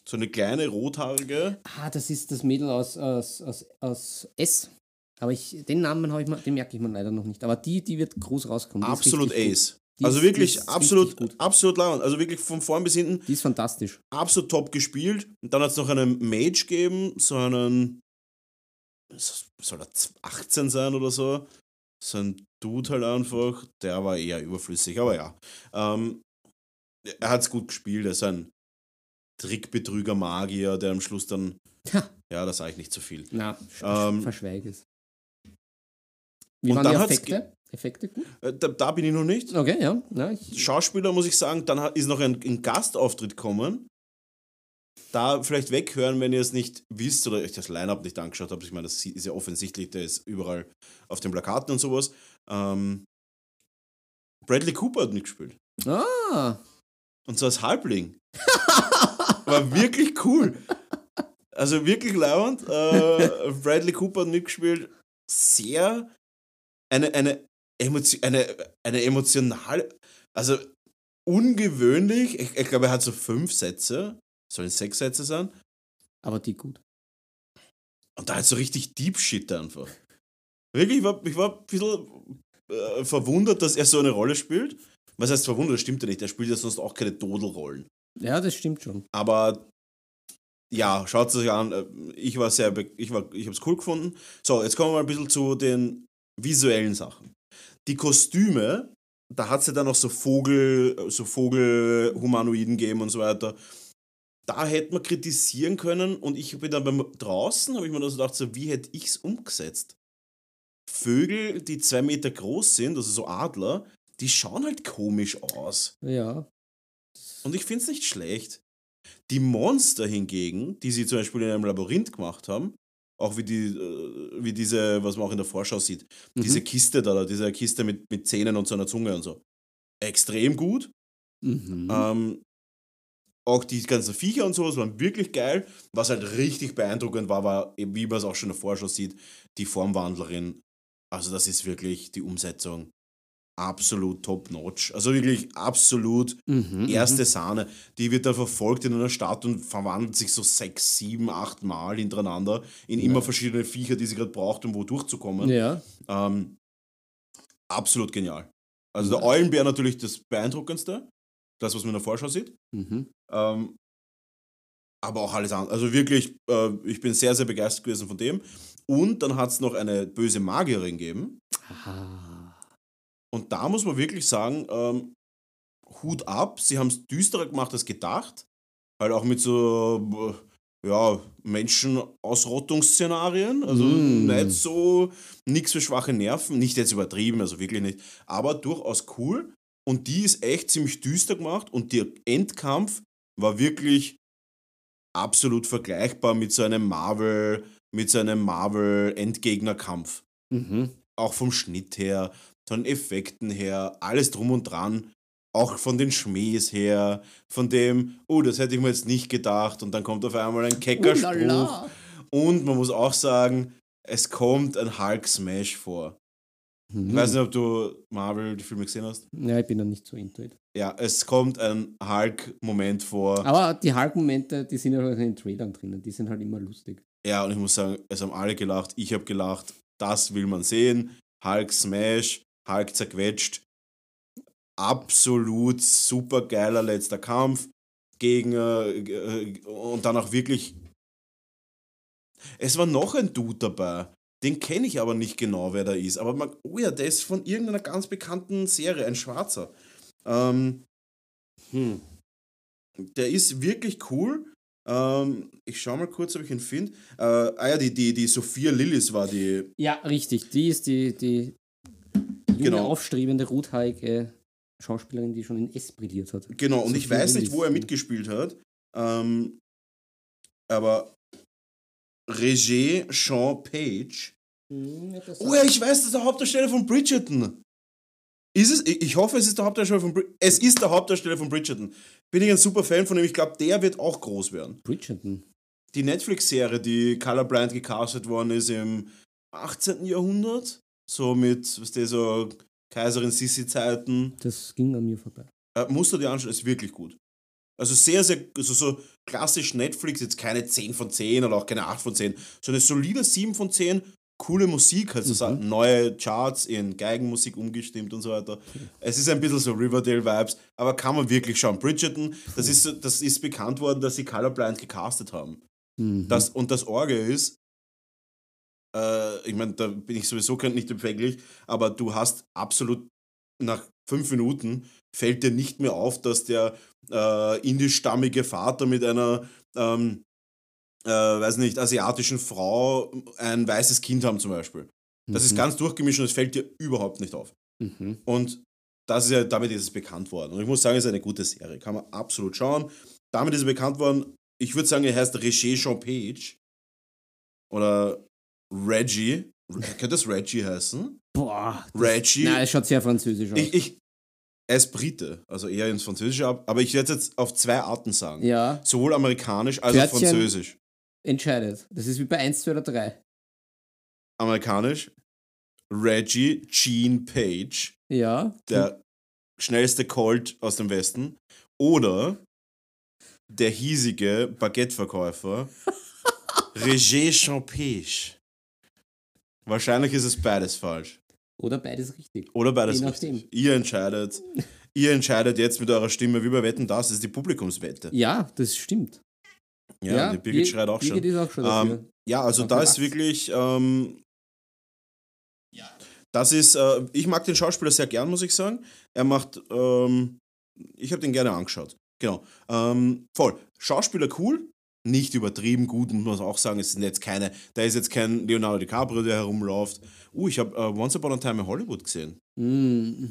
So eine kleine rothaarige. Ah, das ist das Mädel aus, aus, aus, aus S. Aber ich, den Namen habe ich mal, den merke ich mir leider noch nicht. Aber die, die wird groß rauskommen. Die Absolut. Ace. Also ist- wirklich ist absolut, gut. absolut lauernd. Also wirklich von vorn bis hinten Die ist fantastisch. absolut top gespielt. Und dann hat es noch einen Mage gegeben, so einen. Soll er 18 sein oder so? So ein Dude halt einfach. Der war eher überflüssig, aber ja. Ähm, er hat es gut gespielt. Er ist ein Trickbetrüger, Magier, der am Schluss dann. Ha. Ja, da sage ich nicht zu viel. Na, Ähm, verschweige es. Wie und waren dann die Effekte? Effekte gut? Äh, Da, da bin ich noch nicht. Okay, ja. ich, Schauspieler muss ich sagen, dann hat- ist noch ein, ein Gastauftritt kommen. Da vielleicht weghören, wenn ihr es nicht wisst oder euch das Line-Up nicht angeschaut habt. Ich meine, das ist ja offensichtlich, der ist überall auf den Plakaten und sowas. Ähm, Bradley Cooper hat mitgespielt. ah, Und zwar als Halbling. *laughs* War wirklich cool. Also wirklich lauernd. Äh, Bradley Cooper hat mitgespielt. Sehr eine, eine, Emotio eine, eine emotional, also ungewöhnlich. Ich, ich glaube, er hat so fünf Sätze. Sollen sechs Sätze sein? aber die gut. Und da hat so richtig Deep Shit einfach. Wirklich, ich war, ich war ein bisschen äh, verwundert, dass er so eine Rolle spielt. Was heißt verwundert? Das stimmt ja nicht. Er spielt ja sonst auch keine Dodelrollen. Ja, das stimmt schon. Aber ja, schaut es euch an. Äh, Ich war sehr, ich war, ich habe es cool gefunden. So, jetzt kommen wir mal ein bisschen zu den visuellen Sachen. Die Kostüme, da hat es ja dann noch so Vogel, so Vogelhumanoiden gegeben und so weiter. Da hätte man kritisieren können und ich bin dann beim draußen, habe ich mir dann so gedacht, so, wie hätte ich es umgesetzt? Vögel, die zwei Meter groß sind, also so Adler, die schauen halt komisch aus. Ja. Und ich finde es nicht schlecht. Die Monster hingegen, die sie zum Beispiel in einem Labyrinth gemacht haben, auch wie, die, äh, wie diese, was man auch in der Vorschau sieht, diese Mhm. Kiste da, diese Kiste mit, mit Zähnen und so einer Zunge und so. Extrem gut. Mhm. Ähm, auch die ganzen Viecher und sowas waren wirklich geil. Was halt richtig beeindruckend war, war, wie man es auch schon in der Vorschau sieht, die Formwandlerin. Also das ist wirklich die Umsetzung. Absolut top-notch. Also wirklich absolut Mhm, erste Sahne. Die wird dann verfolgt in einer Stadt und verwandelt sich so sechs, sieben, acht Mal hintereinander in immer verschiedene Viecher, die sie gerade braucht, um wo durchzukommen. Ja. Ähm, absolut genial. Also der Eulenbär natürlich das beeindruckendste, das, was man in der Vorschau sieht. Mhm. Ähm, aber auch alles andere. Also wirklich, äh, ich bin sehr, sehr begeistert gewesen von dem. Und dann hat es noch eine böse Magierin gegeben. Ah. Und da muss man wirklich sagen, ähm, Hut ab, sie haben es düsterer gemacht als gedacht. Halt auch mit so äh, ja, Menschenausrottungsszenarien. Also Mm. nicht so, nichts für schwache Nerven, nicht jetzt übertrieben, also wirklich nicht. Aber durchaus cool. Und die ist echt ziemlich düster gemacht und der Endkampf war wirklich absolut vergleichbar mit so einem Marvel, mit so einem Marvel-Endgegnerkampf Mhm. auch vom Schnitt her, von den Effekten her, alles drum und dran, auch von den Schmähs her, von dem, oh, das hätte ich mir jetzt nicht gedacht und dann kommt auf einmal ein kecker Spruch. Und man muss auch sagen, es kommt ein Hulk-Smash vor. Ich Mhm. weiß nicht, ob du Marvel, die Filme gesehen hast. Ja, ich bin da nicht so into it. Ja, es kommt ein Hulk-Moment vor. Aber die Hulk-Momente, die sind ja auch in den Trailern drinnen, die sind halt immer lustig. Ja, und ich muss sagen, es haben alle gelacht. Ich habe gelacht. Das will man sehen. Hulk Smash, Hulk zerquetscht. Absolut super geiler letzter Kampf gegen äh, äh, und dann auch wirklich. Es war noch ein Dude dabei. Den kenne ich aber nicht genau, wer da ist. Aber man, oh ja, der ist von irgendeiner ganz bekannten Serie, ein Schwarzer. Ähm, Hm. der ist wirklich cool. Ähm, ich schau mal kurz, ob ich ihn finde. Äh, ah ja, die, die, die Sophia Lillis war die. Ja, richtig. Die ist die, die junge, Genau. aufstrebende, rothaarige Schauspielerin, die schon in S brilliert hat. Genau, und ich weiß nicht, wo er mitgespielt hat. Ähm, aber Roger Sean Page. Oh ja, ich weiß, das ist der Hauptdarsteller von Bridgerton. Ist es? Ich ich hoffe, es ist der Hauptdarsteller von Bridgerton. Es ist der Hauptdarsteller von Bridgerton. Bin ich ein super Fan von ihm. Ich glaube, der wird auch groß werden. Bridgerton. Die Netflix-Serie, die Colorblind gecastet worden ist im 18. Jahrhundert. So mit, was der so Kaiserin Sissi-Zeiten. Das ging an mir vorbei. Äh, musst du dir anschauen, ist wirklich gut. Also sehr, sehr, also so klassisch Netflix, jetzt keine 10 von 10 oder auch keine 8 von 10, sondern solide 7 von 10, coole Musik, also so Mhm. neue Charts in Geigenmusik umgestimmt und so weiter. Es ist ein bisschen so Riverdale-Vibes, aber kann man wirklich schauen. Bridgerton, das ist, so- das ist bekannt worden, dass sie Colorblind gecastet haben. Mhm. Das, und das Orge ist, äh, ich meine, da bin ich sowieso nicht empfänglich, aber du hast absolut nach fünf Minuten fällt dir nicht mehr auf, dass der äh, indischstammige Vater mit einer, ähm, äh, weiß nicht, asiatischen Frau ein weißes Kind haben zum Beispiel. Das ist Mhm. ganz durchgemischt und es fällt dir überhaupt nicht auf. Mhm. Und das ist ja, damit ist es bekannt worden. Und ich muss sagen, es ist eine gute Serie. Kann man absolut schauen. Damit ist er bekannt worden. Ich würde sagen, er heißt Roger Jean Page. Oder Reggie. Könnte das Reggie heißen? Boah. Reggie. Nein, es schaut sehr französisch aus. Ich, ich, er ist Brite, also eher ins Französische ab. Aber ich werde es jetzt auf zwei Arten sagen. ja, Sowohl amerikanisch als auch französisch. entscheidet. Das ist wie bei 1, 2 oder 3. Amerikanisch. Reggie Jean Page. Ja. der schnellste Colt aus dem Westen oder der hiesige Baguetteverkäufer *laughs* Roger Champèche. Wahrscheinlich ist es beides falsch. Oder beides richtig. Oder beides Je richtig. Ihr entscheidet. *laughs* Ihr entscheidet jetzt mit eurer Stimme, wie bei Wetten, das ist die Publikumswette. Ja, das stimmt. Ja, die Birgit Bir- schreit auch Birgit schon. ist auch schon dafür. Ähm, ja, also Auf da ist wirklich. Ähm, das ist. Äh, ich mag den Schauspieler sehr gern, muss ich sagen. Er macht. Ähm, ich habe den gerne angeschaut. Genau. Ähm, voll. Schauspieler cool. Nicht übertrieben gut, muss man auch sagen. Es sind jetzt keine. Da ist jetzt kein Leonardo DiCaprio, der herumläuft. Uh, ich habe äh, Once Upon a Time in Hollywood gesehen. Mm.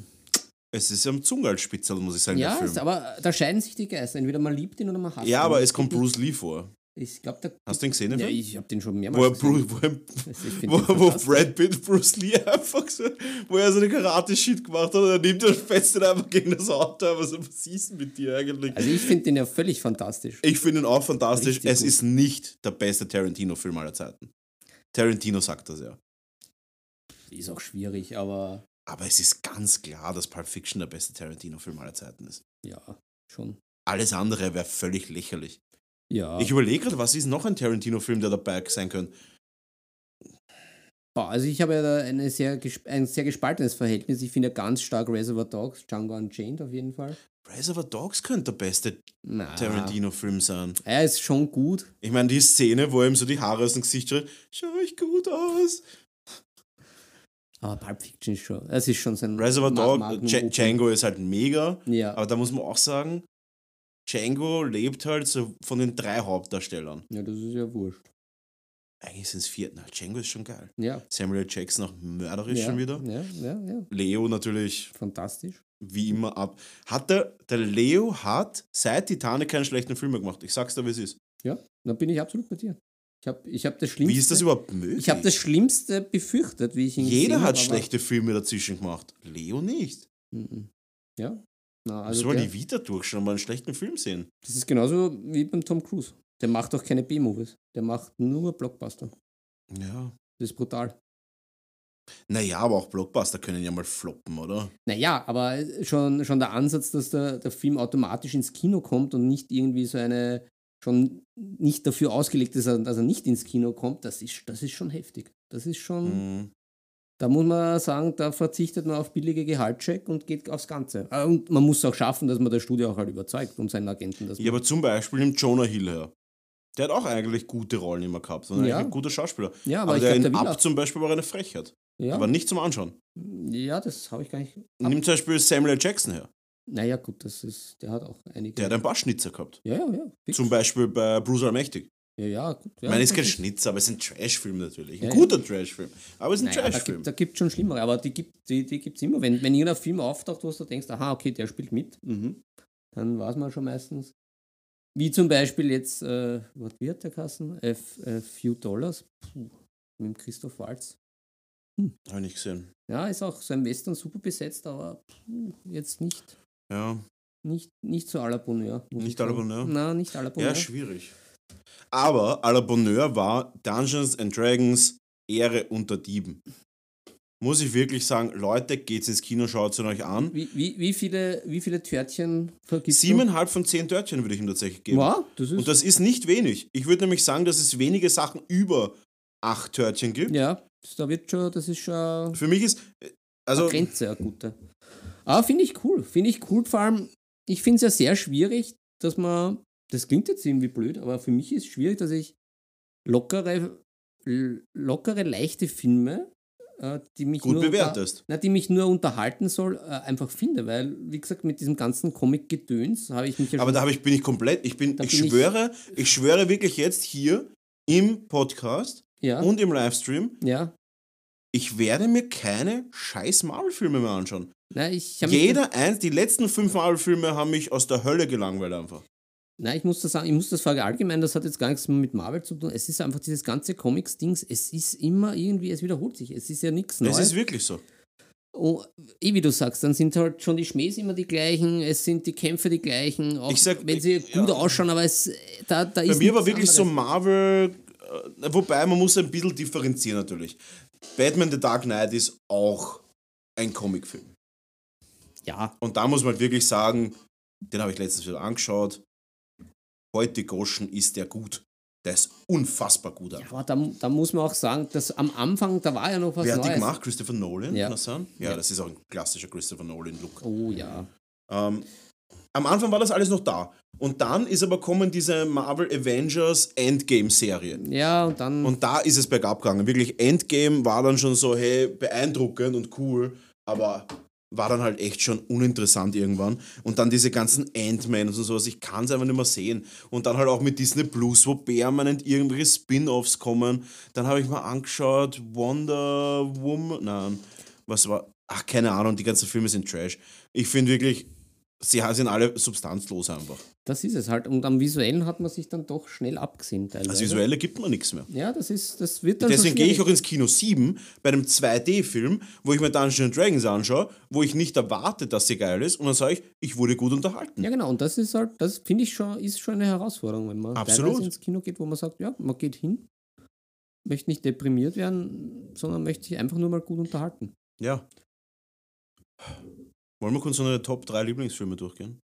Es ist am Zungalspitzel, muss ich sagen, Ja, aber da scheiden sich die Geister. Entweder man liebt ihn oder man hasst ihn. Ja, aber es kommt Bruce Lee vor. Ich glaube, da. Hast du den gesehen? den Ja, Film? ich habe den schon wo, mehrmals er gesehen. Bruce, wo, wo, wo. Brad Pitt Bruce Lee *laughs* einfach so, wo er so eine Karate-Shit gemacht hat und er nimmt und fetzt ihn einfach gegen das Auto. Aber so, was ist denn mit dir eigentlich? Also ich finde den ja völlig fantastisch. Ich finde ihn auch fantastisch. Richtig es gut. ist nicht der beste Tarantino-Film aller Zeiten. Tarantino sagt das ja. Ist auch schwierig, aber Aber es ist ganz klar, dass Pulp Fiction der beste Tarantino-Film aller Zeiten ist. Ja, schon. Alles andere wäre völlig lächerlich. Ja. Ich überlege gerade, was ist noch ein Tarantino-Film, der dabei sein könnte? Also ich habe ja da eine sehr, ein sehr gespaltenes Verhältnis. Ich finde ja ganz stark Reservoir Dogs, Django Unchained auf jeden Fall. Reservoir Dogs könnte der beste Tarantino-Film sein. Er ist schon gut. Ich meine, die Szene, wo er ihm so die Haare aus dem Gesicht schaut, schau ich gut aus. Aber Pulp Fiction ist schon, es ist schon sein Reservoir Dog. Django ist halt mega, Ja, aber da muss man auch sagen, Django lebt halt so von den drei Hauptdarstellern. ja, das ist ja wurscht. Eigentlich sind es vier. Na, Django ist schon geil. Ja. Samuel. Jackson auch mörderisch ja, schon wieder. Ja, ja, ja. Leo natürlich Fantastisch. wie immer ab. Hat der, der Leo hat seit Titanic keinen schlechten Film mehr gemacht. Ich sag's dir, wie es ist. Ja, da bin ich absolut bei dir. Ich habe ich hab das Schlimmste. Wie ist das überhaupt möglich? Ich habe das Schlimmste befürchtet, wie ich ihn Jeder gesehen hat schlechte Filme dazwischen gemacht. Leo nicht. Mhm. Ja. Na, Also Soll die Vita durchschauen und mal einen schlechten Film sehen. das ist genauso wie beim Tom Cruise. Der macht auch keine B-Movies. Der macht nur Blockbuster. Ja. Das ist brutal. Naja, aber auch Blockbuster können ja mal floppen, oder? Naja, aber schon, schon der Ansatz, dass der, der Film automatisch ins Kino kommt und nicht irgendwie so eine schon nicht dafür ausgelegt ist, dass er nicht ins Kino kommt, das ist, das ist schon heftig. Das ist schon, Mhm. Da muss man sagen, da verzichtet man auf billige Gehaltscheck und geht aufs Ganze. Äh, Und man muss auch schaffen, dass man das Studio auch halt überzeugt und seinen Agenten das Ja, aber zum Beispiel nimmt Jonah Hill her. Der hat auch eigentlich gute Rollen immer gehabt. Und Ja. ein guter Schauspieler. Ja, aber, Aber, der glaube, in der auch. zum Beispiel war eine Frechheit. Ja, Aber nicht zum Anschauen. ja, das habe ich gar nicht. Ab, Nimm zum Beispiel Samuel L. Jackson her. naja, gut, das ist, der hat auch einige. Der hat ein paar Schnitzer gehabt. ja, ja, ja. fix. Zum Beispiel bei Bruce Allmächtig. Ja, ja, gut. Ja, ich meine, es ist kein Schnitzer, aber es ist ein Trash-Film natürlich. Ein Ja, ja. guter Trash-Film. Aber es ist ein Naja, da Trash-Film. gibt es schon schlimmere, aber die gibt es die, die gibt's immer. Wenn, wenn irgendein Film auftaucht, wo du denkst, aha, okay, der spielt mit, mhm, dann weiß man schon meistens. Wie zum Beispiel jetzt, äh, was wird der Kassen? A, a Few Dollars Puh, mit Christoph Waltz. Habe ich nicht gesehen. Ja, ist auch so ein Western super besetzt, aber jetzt nicht, Ja, nicht, nicht so à la Bonheur. Nicht ich à la. Bonheur? Nein, nicht à la Bonheur. ja schwierig. Aber à la Bonheur war Dungeons and Dragons Ehre unter Dieben. Muss ich wirklich sagen, Leute, geht's ins Kino, schaut es euch an. Wie, wie, wie, viele, wie viele Törtchen vergibst Siebeneinhalb von zehn Törtchen würde ich ihm tatsächlich geben. Wow, das ist, Und das ist nicht wenig. Ich würde nämlich sagen, dass es wenige Sachen über acht Törtchen gibt. ja, das, da wird schon, das ist schon Für mich ist, äh, also, eine Grenze, eine gute. Aber finde ich cool. Finde ich cool, vor allem, ich finde es ja sehr schwierig, dass man, das klingt jetzt irgendwie blöd, aber für mich ist es schwierig, dass ich lockere, lockere, leichte Filme, äh, die mich gut nur bewertest. na, die mich nur unterhalten soll, äh, einfach finde, weil, wie gesagt, mit diesem ganzen Comic-Gedöns habe ich mich ja Aber da ich, bin ich komplett, ich bin, ich bin ich- schwöre, ich schwöre wirklich jetzt hier im Podcast ja, und im Livestream, ja, ich werde mir keine scheiß Marvel-Filme mehr anschauen. na, Jeder eins, die letzten fünf Marvel-Filme haben mich aus der Hölle gelangweilt einfach. Nein, ich muss das sagen, ich muss das verallgemeinern, das hat jetzt gar nichts mit Marvel zu tun. Es ist einfach dieses ganze Comics-Dings, es ist immer irgendwie, es wiederholt sich. Es ist ja nichts Es ist Neues. wirklich so. Oh, eh wie du sagst, dann sind halt schon die Schmähs immer die gleichen, es sind die Kämpfe die gleichen, auch Ich sag, wenn sie ja. gut ausschauen, aber es, da, da ist Bei mir war wirklich so anderes. Marvel, äh, wobei man muss ein bisschen differenzieren natürlich. Batman The Dark Knight ist auch ein Comicfilm. Ja, Und da muss man halt wirklich sagen, den habe ich letztens wieder angeschaut. Heute Goschen ist der gut. Der ist unfassbar gut. ja, einfach. aber da, da muss man auch sagen, dass am Anfang, da war ja noch was Wer hat die gemacht? Christopher Nolan? Ja. Das? Ja, Ja. das ist auch ein klassischer Christopher Nolan-Look. Oh ja. Ähm, am Anfang war das alles noch da. Und dann ist aber kommen diese Marvel Avengers Endgame-Serie. Ja, und dann. Und da ist es bergab gegangen. Wirklich, Endgame war dann schon so, hey, beeindruckend und cool, aber war dann halt echt schon uninteressant irgendwann. Und dann diese ganzen Ant-Man und sowas, ich kann es einfach nicht mehr sehen. Und dann halt auch mit Disney Plus, wo permanent irgendwelche Spin-Offs kommen. Dann habe ich mal angeschaut, Wonder Woman, nein, was war, ach, keine Ahnung, die ganzen Filme sind Trash. Ich finde wirklich, sie sind alle substanzlos einfach. das ist es halt. Und am Visuellen hat man sich dann doch schnell abgesehen. Teilweise. Das Visuelle gibt mir nichts mehr. Ja, das ist, das wird dann Deswegen schon gehe ich auch ins Kino 7 bei einem 2D-Film, wo ich mir Dungeons Dragons anschaue, wo ich nicht erwarte, dass sie geil ist, und dann sage ich, ich wurde gut unterhalten. Ja, genau. Und das ist halt, das finde ich schon, ist schon eine Herausforderung, wenn man Absolut. ins Kino geht, wo man sagt, ja, man geht hin, möchte nicht deprimiert werden, sondern möchte sich einfach nur mal gut unterhalten. Ja. Wollen wir kurz unsere Top 3 Lieblingsfilme durchgehen?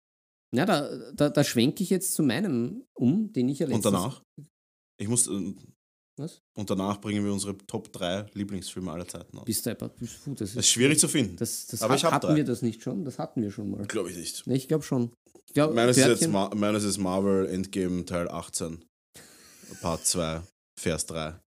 Ja, da, da, da schwenke ich jetzt zu meinem um, den ich ja Und letztens... danach? Ich muss. äh, Was? Und danach bringen wir unsere Top 3 Lieblingsfilme aller Zeiten aus. Bist du einfach, bist, puh, das Das ist ist, schwierig zu finden. das, das Aber hat, ich hab hatten drei. wir das nicht schon? Das hatten wir schon mal. Glaube ich nicht. Ne, ich glaube schon. Ich glaub, Meines ist, jetzt Ma meines ist Marvel Endgame Teil 18. Part 2, Vers 3.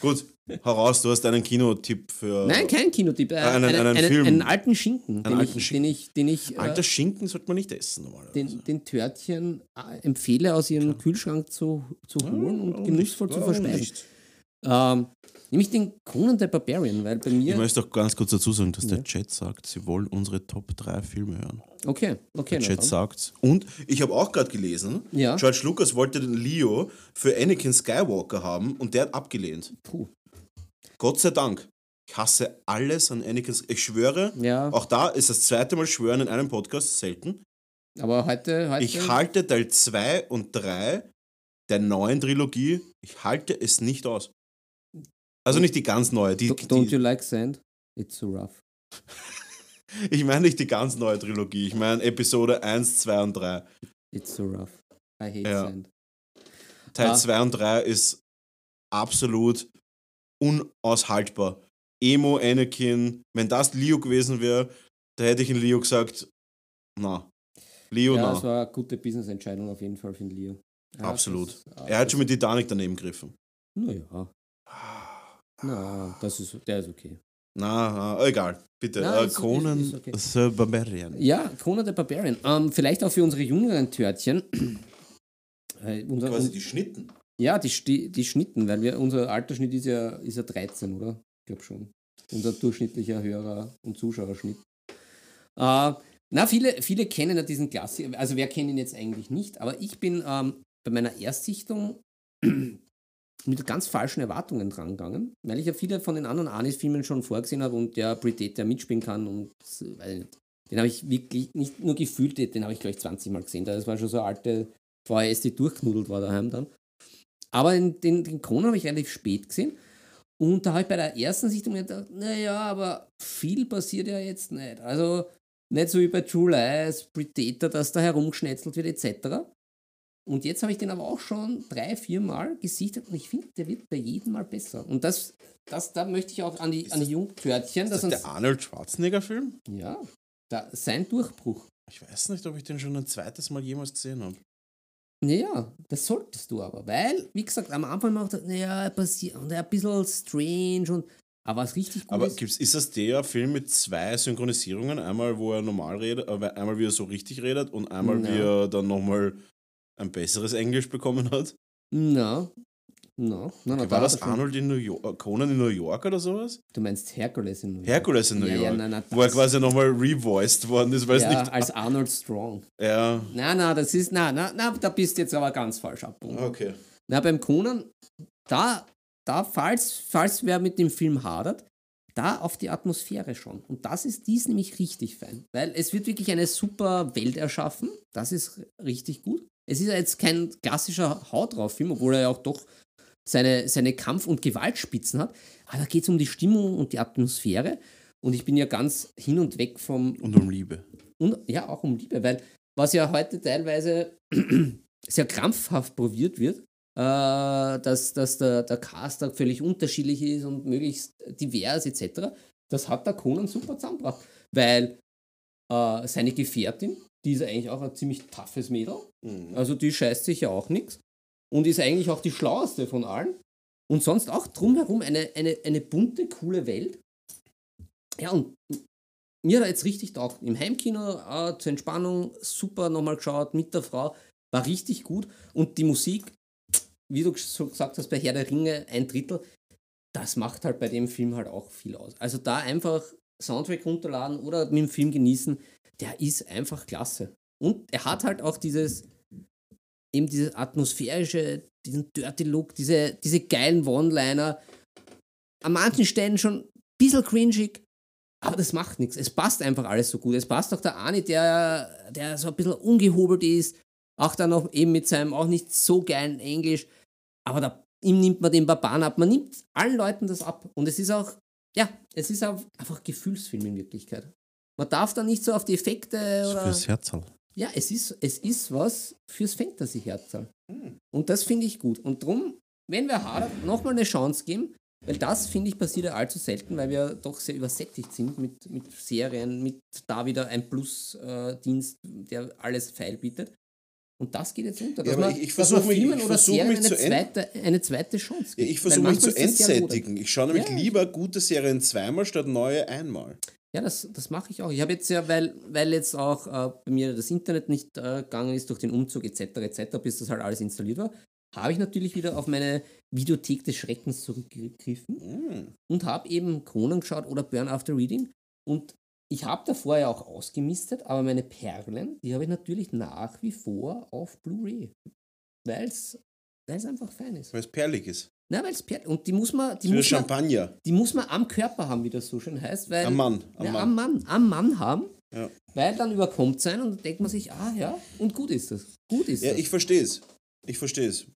Gut, hau raus, du hast einen Kinotipp für. Nein, kein Kinotipp. Äh, einen- einen, einen einen, Film. einen alten Schinken, den, alten ich, Schinken. den ich, den ich, Alter äh, Schinken sollte man nicht essen normalerweise. den, den Törtchen äh, empfehle, aus ihrem Kühlschrank zu, zu holen und Warum genussvoll nicht? zu verspeisen. nicht? Ähm, nämlich den Conan the Barbarian, weil bei Ich mir. möchte auch ganz kurz dazu sagen, dass Ja. der Chat sagt, sie wollen unsere Top 3 Filme hören. Okay, okay. Der Chat sagt. Und ich habe auch gerade gelesen, Ja. George Lucas wollte den Leo für Anakin Skywalker haben und der hat abgelehnt. Puh. Gott sei Dank. Ich hasse alles an Anakin. Ich schwöre, Ja, auch da ist das zweite Mal schwören in einem Podcast selten. aber heute. heute Ich halte Teil 2 und 3 der neuen Trilogie, ich halte es nicht aus. Also nicht die ganz neue, die, Don't you die, like sand? It's so rough. *laughs* ich meine nicht die ganz neue Trilogie, ich meine Episode 1, 2 und 3. It's so rough. I hate Ja. sand. Teil Ah. 2 und 3 ist absolut unaushaltbar. Emo, Anakin, wenn das Leo gewesen wäre, da hätte ich in Leo gesagt, na. Leo, ja, na. das war eine gute Business-Entscheidung auf jeden Fall für den Leo. Ja, Absolut. das- Er hat schon mit Titanic daneben gegriffen. Naja, na, das ist, der ist okay. Na, na egal. Bitte. Na, äh, ist- Conan ist- ist okay. the Barbarian. Ja, Conan the Barbarian. Ähm, vielleicht auch für unsere jüngeren Törtchen. *clears throat* Äh, unser, Quasi die Schnitten. ja, die, Sti- die Schnitten, weil wir, unser Altersschnitt ist ja, ist ja 13, oder? Ich glaube schon. Unser durchschnittlicher Hörer- und Zuschauerschnitt. Äh, na, viele, viele kennen ja diesen Klassiker. Also, wer kennt ihn jetzt eigentlich nicht? Aber ich bin ähm, bei meiner Erstsichtung mit ganz falschen Erwartungen dran gegangen, weil ich ja viele von den anderen Anis-Filmen schon vorgesehen habe und der Predator mitspielen kann und äh, den habe ich wirklich nicht nur gefühlt, den habe ich gleich 20 Mal gesehen. Das war schon so eine alte VHS, die durchknudelt war daheim dann. Aber den, den, den Conan habe ich relativ spät gesehen. Und da habe ich bei der ersten Sichtung gedacht, naja, aber viel passiert ja jetzt nicht. Also nicht so wie bei True Lies, Predator, dass da herumgeschnetzelt wird etc. Und jetzt habe ich den aber auch schon drei, vier Mal gesichtet und ich finde, der wird bei jedem Mal besser. Und das, das da möchte ich auch an die, an die Jungtörtchen, Ist das der Arnold Schwarzenegger-Film? ja, da, sein Durchbruch. Ich weiß nicht, ob ich den schon ein zweites Mal jemals gesehen habe. Naja, das solltest du aber, weil, wie gesagt, am Anfang macht er, naja, er passiert und ein bisschen strange und, aber was richtig gut Aber ist, gibt's, ist das der Film mit zwei Synchronisierungen? Einmal, wo er normal redet, äh, einmal, wie er so richtig redet und einmal, wie Ja. er dann nochmal ein besseres Englisch bekommen hat? na, na, na, na, da War das Arnold in New York, äh, Conan in New York oder sowas? Du meinst Hercules in New York. Hercules in New ja, York. Ja, nein, nein, wo er quasi nochmal revoiced worden ist, weil es ja, nicht. als Arnold Strong. Ja, Na, na, das ist, na, na, na, da bist du jetzt aber ganz falsch abgewogen. okay. Na, beim Conan, da, da, falls, falls wer mit dem Film hadert, da auf die Atmosphäre schon. Und das ist dies nämlich richtig fein. Weil es wird wirklich eine super Welt erschaffen. Das ist richtig gut. Es ist ja jetzt kein klassischer Haut drauf Film, obwohl er ja auch doch seine, seine Kampf- und Gewaltspitzen hat. Aber da geht es um die Stimmung und die Atmosphäre. Und ich bin ja ganz hin und weg vom Und um Liebe. und ja, auch um Liebe, weil was ja heute teilweise *clears throat* sehr krampfhaft probiert wird, äh, dass, dass der, der Cast da völlig unterschiedlich ist und möglichst divers etc., das hat der Conan super zusammengebracht, weil äh, seine Gefährtin, die ist eigentlich auch ein ziemlich toughes Mädel, also die scheißt sich ja auch nichts und ist eigentlich auch die schlaueste von allen und sonst auch drumherum eine, eine, eine bunte, coole Welt. Ja, und mir hat er jetzt richtig taugt. Im Heimkino äh, zur Entspannung super nochmal geschaut mit der Frau. War richtig gut. Und die Musik, wie du so gesagt hast, bei Herr der Ringe ein Drittel, das macht halt bei dem Film halt auch viel aus. Also da einfach Soundtrack runterladen oder mit dem Film genießen, der ist einfach klasse. Und er hat halt auch dieses, eben dieses atmosphärische, diesen Dirty Look, diese, diese geilen One-Liner. An manchen Stellen schon ein bisschen cringig, aber das macht nichts. Es passt einfach alles so gut. Es passt auch der Ani, der, der so ein bisschen ungehobelt ist. Auch dann noch eben mit seinem auch nicht so geilen Englisch. Aber da, ihm nimmt man den Barbaren ab. Man nimmt allen Leuten das ab. Und es ist auch ja, es ist auch einfach Gefühlsfilm in Wirklichkeit. Man darf da nicht so auf die Effekte oder. Fürs Herzl. Ja, es ist, es ist was fürs Fantasy-Herz. Hm. Und das finde ich gut. Und drum, wenn wir Harder nochmal eine Chance geben, weil das, finde ich, passiert ja allzu selten, weil wir doch sehr übersättigt sind mit, mit Serien, mit da wieder ein Plus-Dienst, der alles feil bietet. Und das geht jetzt unter. Ja, Dass aber man, ich- ich dass man versuch mich- ich versuch Serien mich eine zu zweite, eine zweite Chance Ja, gibt. ich Weil versuche mich zu entsättigen. Ich schaue nämlich Ja. lieber gute Serien zweimal statt neue einmal. Ja, das, das mache ich auch. Ich habe jetzt ja, weil, weil jetzt auch äh, bei mir das Internet nicht äh, gegangen ist durch den Umzug etc. etc., bis das halt alles installiert war, habe ich natürlich wieder auf meine Videothek des Schreckens zurückgegriffen Hm. und habe eben Conan geschaut oder Burn After Reading. Und ich habe davor ja auch ausgemistet, aber meine Perlen, die habe ich natürlich nach wie vor auf Blu-ray. Weil es einfach fein ist. Weil es perlig ist. Na, weil es Perlen. Und die muss man, die muss man, Champagner. die muss man am Körper haben, wie das so schön heißt. Weil, Am Mann. Am ja, Mann. am Mann, am Mann haben, Ja. weil dann überkommt sein und dann denkt man sich, ah ja, und gut ist das. Gut ist Ja, das. ich verstehe es. Ich verstehe es.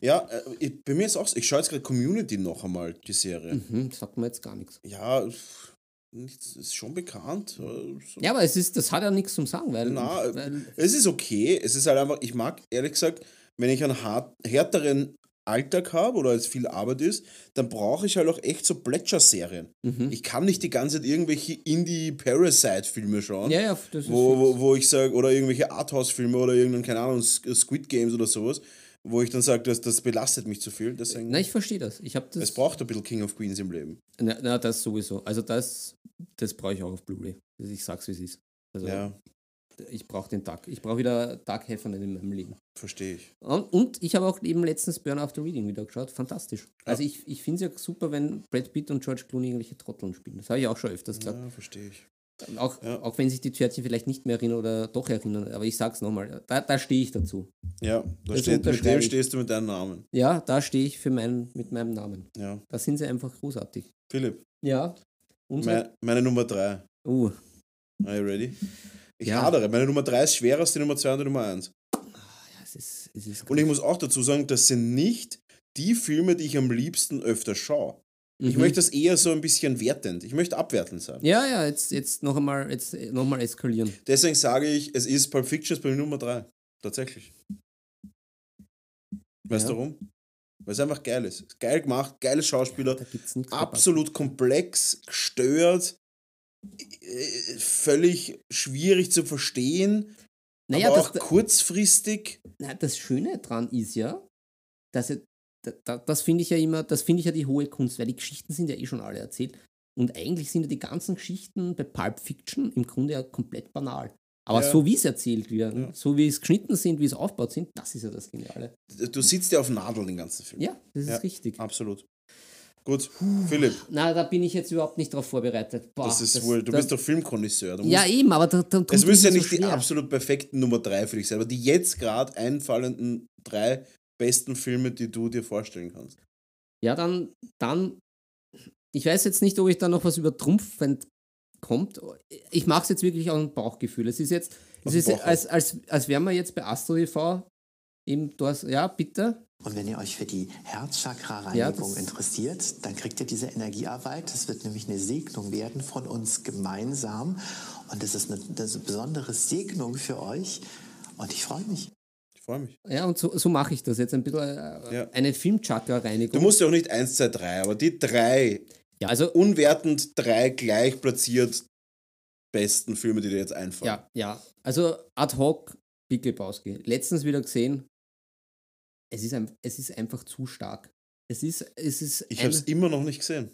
Ja, äh, ich, bei mir ist auch so. Ich schaue jetzt gerade Community noch einmal, die Serie. mhm, sagt mir jetzt gar nichts. Ja, pff, nichts- ist schon bekannt. äh, so. Ja, aber es ist, das hat ja nichts zum Sagen, weil, Na, weil Es ist okay. Es ist halt einfach, ich mag ehrlich gesagt, wenn ich einen hart, härteren Alltag habe oder es viel Arbeit ist, dann brauche ich halt auch echt so Plätscher-Serien. mhm. Ich kann nicht die ganze Zeit irgendwelche Indie-Parasite-Filme schauen. ja, ja, wo, wo, wo ich sage, oder irgendwelche Arthouse-Filme oder irgendein, keine Ahnung, Squid Games oder sowas, wo ich dann sage, das, das belastet mich zu viel. Deswegen, Na, ich verstehe das. Ich das. es braucht ein bisschen King of Queens im Leben. Na, na, das sowieso. Also das, das brauche ich auch auf Blu-ray. Also ich sag's wie es ist. Also Ja, ich brauche den Tag. Ich brauche wieder Tag Heffernan in meinem Leben. verstehe ich. Und, und ich habe auch eben letztens Burn After Reading wieder geschaut. Fantastisch. Also ich, ich finde es ja super, wenn Brad Pitt und George Clooney irgendwelche Trotteln spielen. Das habe ich auch schon öfters gesagt. Ja, verstehe ich. Auch, Ja. auch wenn sich die Törtchen vielleicht nicht mehr erinnern oder doch erinnern. Aber ich sag's nochmal. Da, da stehe ich dazu. Ja, da steht, mit dem ich. stehst du mit deinem Namen. Ja, da stehe ich für mein, mit meinem Namen. Ja. Da sind sie einfach großartig. Philipp, Ja. Unsere, meine, Nummer drei. uh, Are you ready? Ich Ja. hadere. Meine Nummer drei ist schwerer als die Nummer zwei und die Nummer eins. ja, es ist, es ist Und ich muss auch dazu sagen, das sind nicht die Filme, die ich am liebsten öfter schaue. Ich Mhm. möchte das eher so ein bisschen wertend. Ich möchte abwertend sein. Ja, ja, jetzt, jetzt noch einmal jetzt noch mal eskalieren. Deswegen sage ich, es ist Pulp Fiction bei mir Nummer 3. Tatsächlich. Weißt du Ja. warum? Weil es einfach geil ist. Geil gemacht, geile Schauspieler, nichts. absolut komplex, gestört, völlig schwierig zu verstehen, Naja, aber das, auch kurzfristig. na, das Schöne dran ist ja, dass er, da, da, das finde ich ja immer, das finde ich ja die hohe Kunst, weil die Geschichten sind ja eh schon alle erzählt. Und eigentlich sind ja die ganzen Geschichten bei Pulp Fiction im Grunde ja komplett banal. Aber Ja. so wie es erzählt wird, Ja. so wie es geschnitten sind, wie es aufgebaut sind, das ist ja das Geniale. Du sitzt ja auf Nadeln den ganzen Film. Ja, das ist Ja. richtig. Absolut. Gut, Philipp, Na, da bin ich jetzt überhaupt nicht drauf vorbereitet. Boah, das ist wohl, du bist doch Filmkonnoisseur. Ja, eben, aber da, da Es müssen ja nicht so die absolut perfekten Nummer drei für dich sein, aber die jetzt gerade einfallenden drei besten Filme, die du dir vorstellen kannst. Ja, dann, dann, ich weiß jetzt nicht, ob ich da noch was übertrumpfend kommt. Ich mache es jetzt wirklich aus dem Bauchgefühl. Es ist jetzt, es ist als, als, als wären wir jetzt bei Astro TV eben dort, ja, bitte. Und wenn ihr euch für die Ja, Herzchakra-Reinigung das- interessiert, dann kriegt ihr diese Energiearbeit. Das wird nämlich eine Segnung werden von uns gemeinsam. Und das ist eine, das ist eine besondere Segnung für euch. Und ich freue mich. Ich freue mich. Ja, und so, so mache ich das jetzt ein bisschen. Äh, Ja. Eine Filmchakra-Reinigung. Du musst ja auch nicht eins, zwei, drei, aber die drei, Ja, also, unwertend drei gleich platziert besten Filme, die dir jetzt einfallen. ja, ja. Also ad hoc Big Lebowski. Letztens wieder gesehen. Es ist, ein, es ist einfach zu stark. Es ist, es ist Ich habe es immer noch nicht gesehen.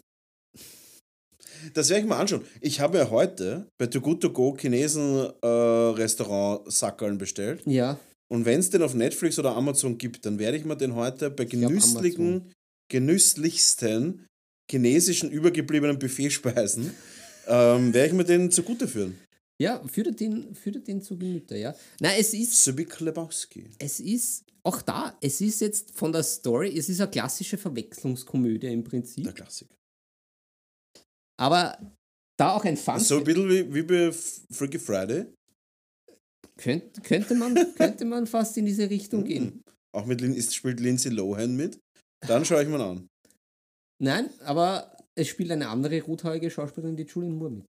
Das werde ich mal anschauen. Ich habe ja heute bei Too Good To Go Chinesen äh, Restaurant Sackerln bestellt. Ja, Und wenn es den auf Netflix oder Amazon gibt, dann werde ich mir den heute bei genüsslichen, genüsslichsten chinesischen übergebliebenen Buffetspeisen, ähm, werde ich mir den zugute führen. Ja, führe den, führe den zu Gemüte, ja. Nein, es ist, Subik Lebowski. es ist, auch da, es ist jetzt von der Story, es ist eine klassische Verwechslungskomödie im Der Prinzip, Klassiker. aber da auch ein Fun, So ein bisschen wie, wie bei Freaky Friday. könnte, könnte, man, *laughs* könnte man fast in diese Richtung gehen. Auch mit spielt Lindsay Lohan mit. Dann schaue ich mal an. Nein, aber es spielt eine andere rothaarige Schauspielerin, die Julian Moore mit.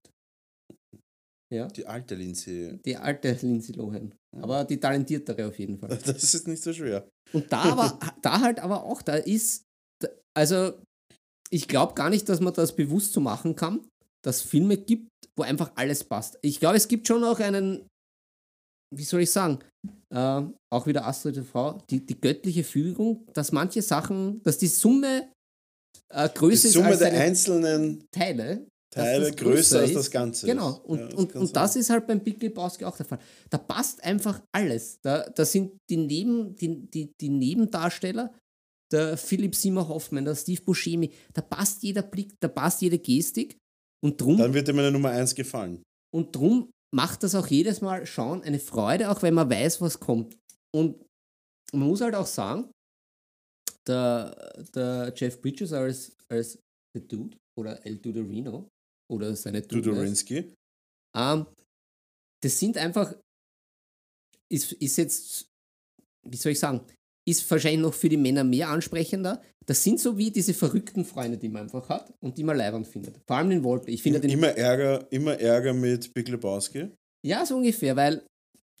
Ja, Die alte Lindsay. die alte Lindsay Lohan. Aber die talentiertere auf jeden Fall. *laughs* Das ist nicht so schwer. Und da aber, *laughs* da halt aber auch, da ist, also ich glaube gar nicht, dass man das bewusst so machen kann, dass es Filme gibt, wo einfach alles passt. Ich glaube, es gibt schon auch einen, wie soll ich sagen, äh, auch wieder Astrid Frau, die, die göttliche Fügung, dass manche Sachen, dass die Summe äh, Die größer ist Summe als der einzelnen Teile. Teile das größer als das Ganze. Genau, und, Ja, das und, das sein. ist halt beim Big Lebowski auch der Fall. Da passt einfach alles. Da, da sind die, Neben, die, die, die Nebendarsteller, der Philipp Simmer Hoffmann, der Steve Buscemi, da passt jeder Blick, da passt jede Gestik und drum, Dann wird dir meine Nummer 1 gefallen. und drum macht das auch jedes Mal schauen eine Freude, auch wenn man weiß, was kommt. Und man muss halt auch sagen, der, der Jeff Bridges als, als The Dude oder El Duderino oder seine Dudorinsky. ähm, das sind einfach, ist, ist jetzt, wie soll ich sagen, ist wahrscheinlich noch für die Männer mehr ansprechender. Das sind so wie diese verrückten Freunde, die man einfach hat und die man leibend findet. Vor allem den Walter. Ich finde den Immer Ärger, immer Ärger mit Big Lebowski. Ja, so ungefähr, weil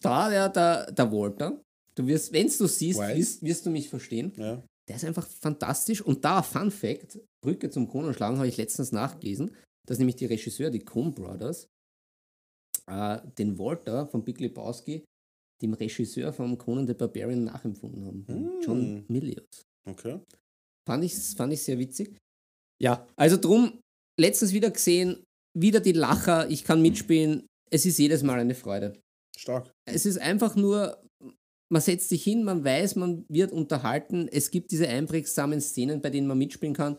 da der, der, der Walter, du wirst, wenn du siehst, wirst, wirst du mich verstehen. Ja. Der ist einfach fantastisch. Und da, Fun Fact, Brücke zum Kronenschlagen, habe ich letztens nachgelesen, dass nämlich die Regisseur, die Coen Brothers, äh, den Walter von Big Lebowski dem Regisseur vom Conan the Barbarian nachempfunden haben. Hm. John Milius. Okay. Fand ich, fand ich sehr witzig. Ja, also drum, letztens wieder gesehen, wieder die Lacher, ich kann mitspielen. Es ist jedes Mal eine Freude. Stark. Es ist einfach nur, man setzt sich hin, man weiß, man wird unterhalten. Es gibt diese einprägsamen Szenen, bei denen man mitspielen kann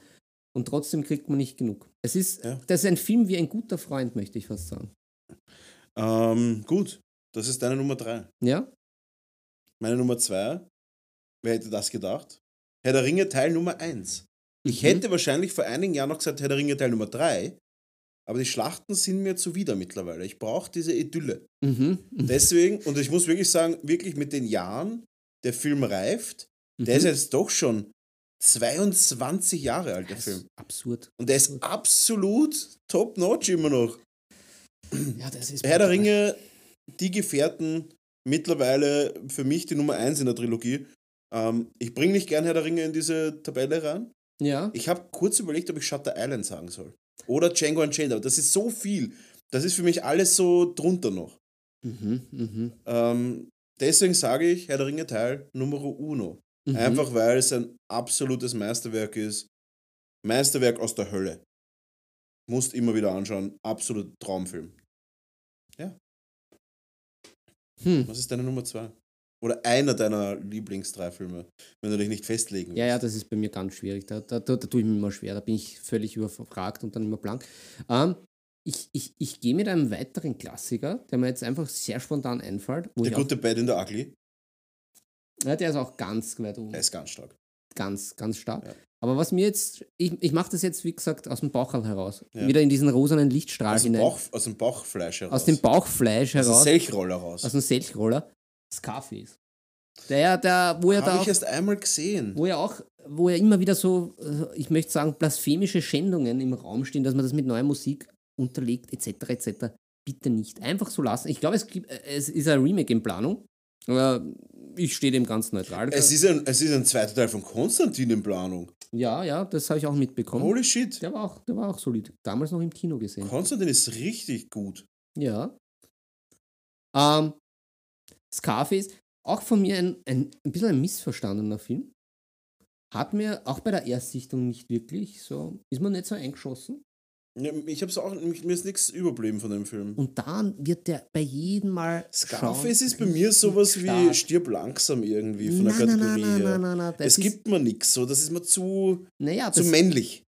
und trotzdem kriegt man nicht genug. Es ist, Ja. das ist ein Film wie ein guter Freund, möchte ich fast sagen. Ähm, gut. Das ist deine Nummer 3. Ja? Meine Nummer 2. Wer hätte das gedacht? Herr der Ringe Teil Nummer 1. Ich Mhm. hätte wahrscheinlich vor einigen Jahren noch gesagt Herr der Ringe Teil Nummer 3. Aber die Schlachten sind mir zuwider mittlerweile. Ich brauche diese Idylle. Mhm. Mhm. Deswegen, und ich muss wirklich sagen, wirklich mit den Jahren, der Film reift. Der ist Mhm. jetzt doch schon 22 Jahre alt, der Das Film. ist absurd. Und der ist absolut top-notch immer noch. Ja, das ist Herr der. Ringe, die Gefährten, mittlerweile für mich die Nummer 1 in der Trilogie. Ähm, ich bringe nicht gern Herr der Ringe in diese Tabelle rein. Ja. Ich habe kurz überlegt, ob ich Shutter Island sagen soll. Oder Django Unchained, aber das ist so viel. Das ist für mich alles so drunter noch. Mhm. Mhm. Ähm, deswegen sage ich Herr der Ringe Teil Numero Uno. Mhm. Einfach weil es ein absolutes Meisterwerk ist. Meisterwerk aus der Hölle. Musst immer wieder anschauen. Absolut Traumfilm. Hm. Was ist deine Nummer zwei? Oder einer deiner Lieblings-drei Filme, wenn du dich nicht festlegen willst. Ja, ja, das ist bei mir ganz schwierig. Da, da, da, da tue ich mir immer schwer. Da bin ich völlig überfragt und dann immer blank. Ähm, ich ich, ich gehe mit einem weiteren Klassiker, der mir jetzt einfach sehr spontan einfällt. Der gute Bad in der Ugly, ja, der ist auch ganz weit oben. der ist ganz stark. Ganz, ganz stark. Ja. Aber was mir jetzt, ich, ich mache das jetzt, wie gesagt, aus dem Bauch heraus. Ja. Wieder in diesen rosanen Lichtstrahl Aus dem, hinein. Bauch, aus dem Bauchfleisch heraus. aus dem Bauchfleisch Aus dem heraus. Selchroller raus. aus dem Selchroller. Scarface. Der, der, wo er da Habe ich erst einmal gesehen. wo ja auch, wo ja immer wieder so, äh, ich möchte sagen, blasphemische Schändungen im Raum stehen, dass man das mit neuer Musik unterlegt, etc., etc. Bitte nicht. Einfach so lassen. Ich glaube, es, gibt, äh, es ist ein Remake in Planung, aber ich stehe dem ganz neutral. Es ist, ein, es ist ein zweiter Teil von Konstantin in Planung. ja, ja, das habe ich auch mitbekommen. Holy shit. Der war, auch, der war auch solid. Damals noch im Kino gesehen. Konstantin ist richtig gut. Ja. Ähm, Scarface, auch von mir ein, ein, ein bisschen ein missverstandener Film. Hat mir auch bei der Erstsichtung nicht wirklich so, ist mir nicht so eingeschossen. Ja, Ich hab's auch, mir ist nichts überblieben von dem Film. Und dann wird der bei jedem Mal. Scarface ist bei mir sowas wie stark. Stirb langsam irgendwie von der Kategorie nein, nein, her. nein, nein, nein, Es gibt mir nichts so, das ist mir zu, Naja, zu männlich.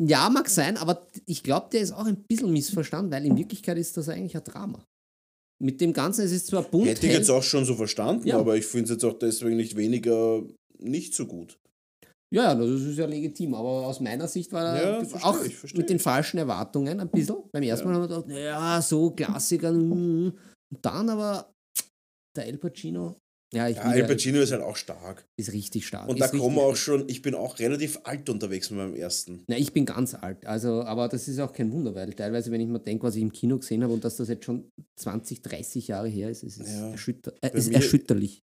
ja, mag sein, aber ich glaube, der ist auch ein bisschen missverstanden, weil in Wirklichkeit ist das eigentlich ein Drama. Mit dem Ganzen, es ist zwar bunt, Hätte ich jetzt auch schon so verstanden, Ja. aber ich finde es jetzt auch deswegen nicht weniger nicht so gut. Ja, das ist ja legitim, aber aus meiner Sicht war Ja, er auch ich, mit den falschen Erwartungen ein bisschen. Beim ersten Mal haben wir gedacht, ja, so Klassiker. mm. Und dann aber der El Pacino, Ja, ich Ja, Al ja- Pacino ist halt auch stark. ist richtig stark. Und da kommen wir auch schon, ich bin auch relativ alt unterwegs mit meinem ersten. Na, ich bin ganz alt, also, aber das ist auch kein Wunder, weil teilweise, wenn ich mir denke, was ich im Kino gesehen habe und dass das jetzt schon 20, 30 Jahre her ist, ist es Ja. erschütter äh, Bei ist erschütterlich.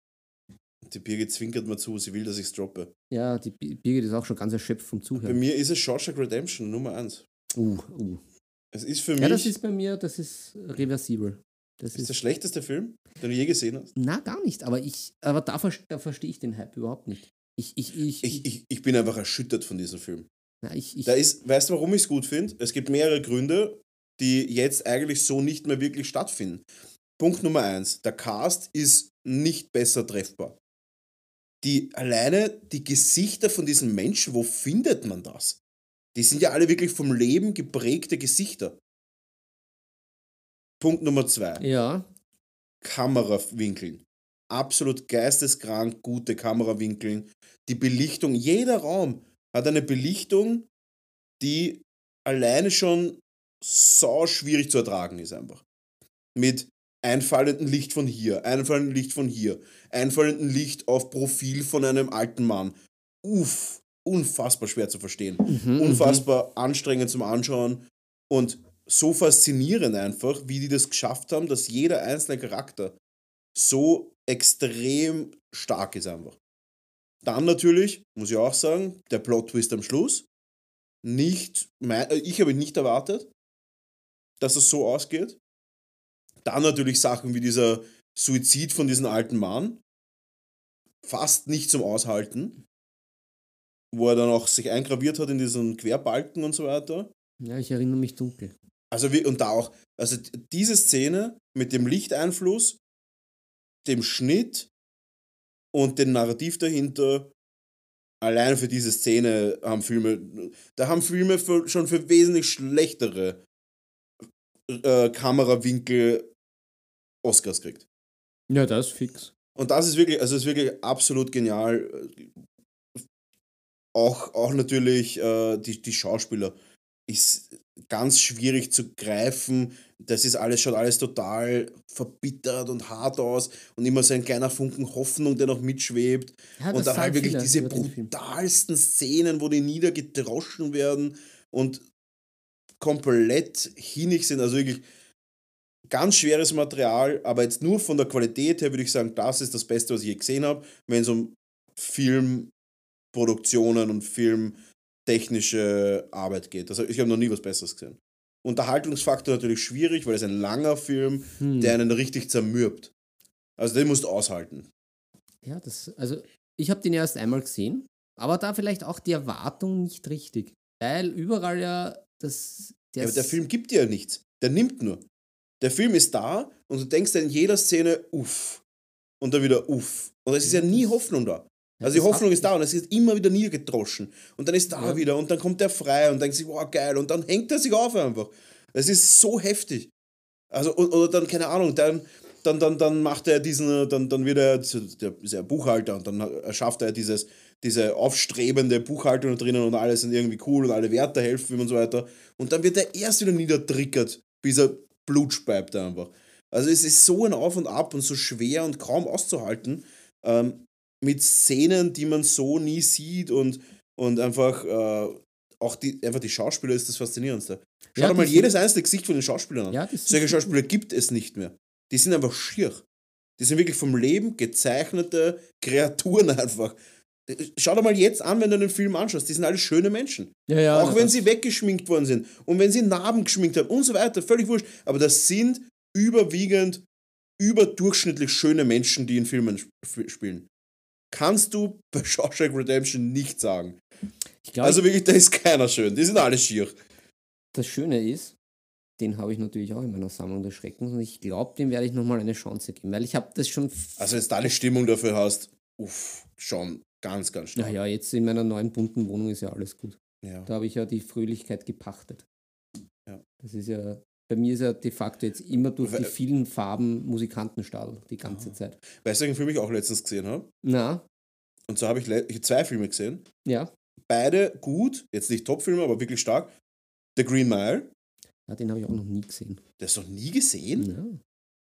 Die Birgit zwinkert mir zu, sie will, dass ich es droppe. Ja, die Bi- Birgit ist auch schon ganz erschöpft vom Bei Zuhören. mir ist es Shawshank Redemption Nummer eins. Uh, uh. Es ist für Ja, mich das ist bei mir, das ist reversibel. Das ist ist, der schlechteste Film, den du je gesehen hast. na, gar nicht, aber ich, aber da, da verstehe ich den Hype überhaupt nicht. Ich, ich, ich, Ich, ich, ich bin einfach erschüttert von diesem Film. na, ich, ich Da ist, weißt du, warum ich es gut finde? Es gibt mehrere Gründe, die jetzt eigentlich so nicht mehr wirklich stattfinden. Punkt Nummer eins: Der Cast ist nicht besser treffbar. Die alleine die Gesichter von diesen Menschen, wo findet man das? Die sind ja alle wirklich vom Leben geprägte Gesichter. Punkt Nummer zwei: ja, Kamerawinkeln. Absolut geisteskrank gute Kamerawinkeln. Die Belichtung, jeder Raum hat eine Belichtung, die alleine schon sau schwierig zu ertragen ist einfach. Mit einfallendem Licht von hier, einfallendem Licht von hier, einfallendem Licht auf Profil von einem alten Mann. Uff, unfassbar schwer zu verstehen. Mhm, Unfassbar anstrengend zum Anschauen und so faszinierend einfach, wie die das geschafft haben, dass jeder einzelne Charakter so extrem stark ist einfach. Dann natürlich, muss ich auch sagen, der Plot-Twist am Schluss. Nicht, mein, äh, ich habe nicht erwartet, dass es so ausgeht. Dann natürlich Sachen wie dieser Suizid von diesem alten Mann. Fast nicht zum Aushalten. Wo er dann auch sich eingraviert hat in diesen Querbalken und so weiter. ja, ich erinnere mich dunkel. Also wie, und da auch, also diese Szene mit dem Lichteinfluss, dem Schnitt und dem Narrativ dahinter, allein für diese Szene haben Filme, da haben Filme für, schon für wesentlich schlechtere äh, Kamerawinkel Oscars gekriegt. Ja, das ist fix. Und das ist wirklich, also ist wirklich absolut genial. Auch, auch natürlich äh, die, die Schauspieler ist ganz schwierig zu greifen. Das ist alles, schaut alles total verbittert und hart aus und immer so ein kleiner Funken Hoffnung, der noch mitschwebt. Ja, und dann halt wirklich diese Film. brutalsten Szenen, wo die niedergedroschen werden und komplett hinig sind. Also wirklich ganz schweres Material, aber jetzt nur von der Qualität her würde ich sagen, das ist das Beste, was ich je gesehen habe, wenn es um Filmproduktionen und filmtechnische Arbeit geht. Also ich habe noch nie was Besseres gesehen. Unterhaltungsfaktor natürlich schwierig, weil es ein langer Film, Hm. der einen richtig zermürbt. Also den musst du aushalten. Ja, das, also ich habe den erst einmal gesehen, aber da vielleicht auch die Erwartung nicht richtig. Weil überall ja das. Ja, aber der Film gibt dir ja nichts. Der nimmt nur. Der Film ist da und du denkst in jeder Szene, uff. Und dann wieder uff. Und es ist ja nie Hoffnung da. Also die Hoffnung ist da und es ist immer wieder niedergedroschen. Und dann ist da Ja. wieder und dann kommt der frei und denkt sich, wow, geil. Und dann hängt er sich auf einfach. Es ist so heftig. Also, oder dann, keine Ahnung, dann, dann, dann, dann macht er diesen, dann, dann wird er, der ist ja Buchhalter und dann erschafft er dieses, diese aufstrebende Buchhaltung da drinnen und alles sind irgendwie cool und alle Werte helfen ihm und so weiter. Und dann wird er erst wieder niedertriggert, bis er Blut speibt einfach. Also es ist so ein Auf und Ab und so schwer und kaum auszuhalten. Ähm, mit Szenen, die man so nie sieht und, und einfach äh, auch die, einfach die Schauspieler ist das Faszinierendste. Schau Ja, dir mal jedes einzelne Gesicht von den Schauspielern an. Ja, Solche Schauspieler gibt es nicht mehr. Die sind einfach schier. Die sind wirklich vom Leben gezeichnete Kreaturen einfach. Schau dir mal jetzt an, wenn du den Film anschaust. Die sind alle schöne Menschen. Ja, ja, Auch wenn sie weggeschminkt worden sind und wenn sie Narben geschminkt haben und so weiter, völlig wurscht. Aber das sind überwiegend überdurchschnittlich schöne Menschen, die in Filmen sp spielen. Kannst du bei *laughs* Shawshank Redemption nicht sagen. Ich glaube, Also wirklich, da ist keiner schön. Die sind alle schier. das Schöne ist, den habe ich natürlich auch in meiner Sammlung des Schreckens und ich glaube, dem werde ich nochmal eine Chance geben, weil ich habe das schon. Also wenn du da die Stimmung dafür hast, uff, schon ganz, ganz stark. Naja, jetzt in meiner neuen bunten Wohnung ist ja alles gut. Ja. Da habe ich ja die Fröhlichkeit gepachtet. Ja. Das ist ja, bei mir ist ja de facto jetzt immer durch die vielen Farben Musikantenstadel die ganze Zeit. Weißt du, welchen Film ich auch letztens gesehen habe? Na, Und zwar habe ich, ich zwei Filme gesehen. ja, Beide gut, jetzt nicht Topfilme, aber wirklich stark. The Green Mile. ja den habe ich auch noch nie gesehen. Der ist noch nie gesehen? Ja.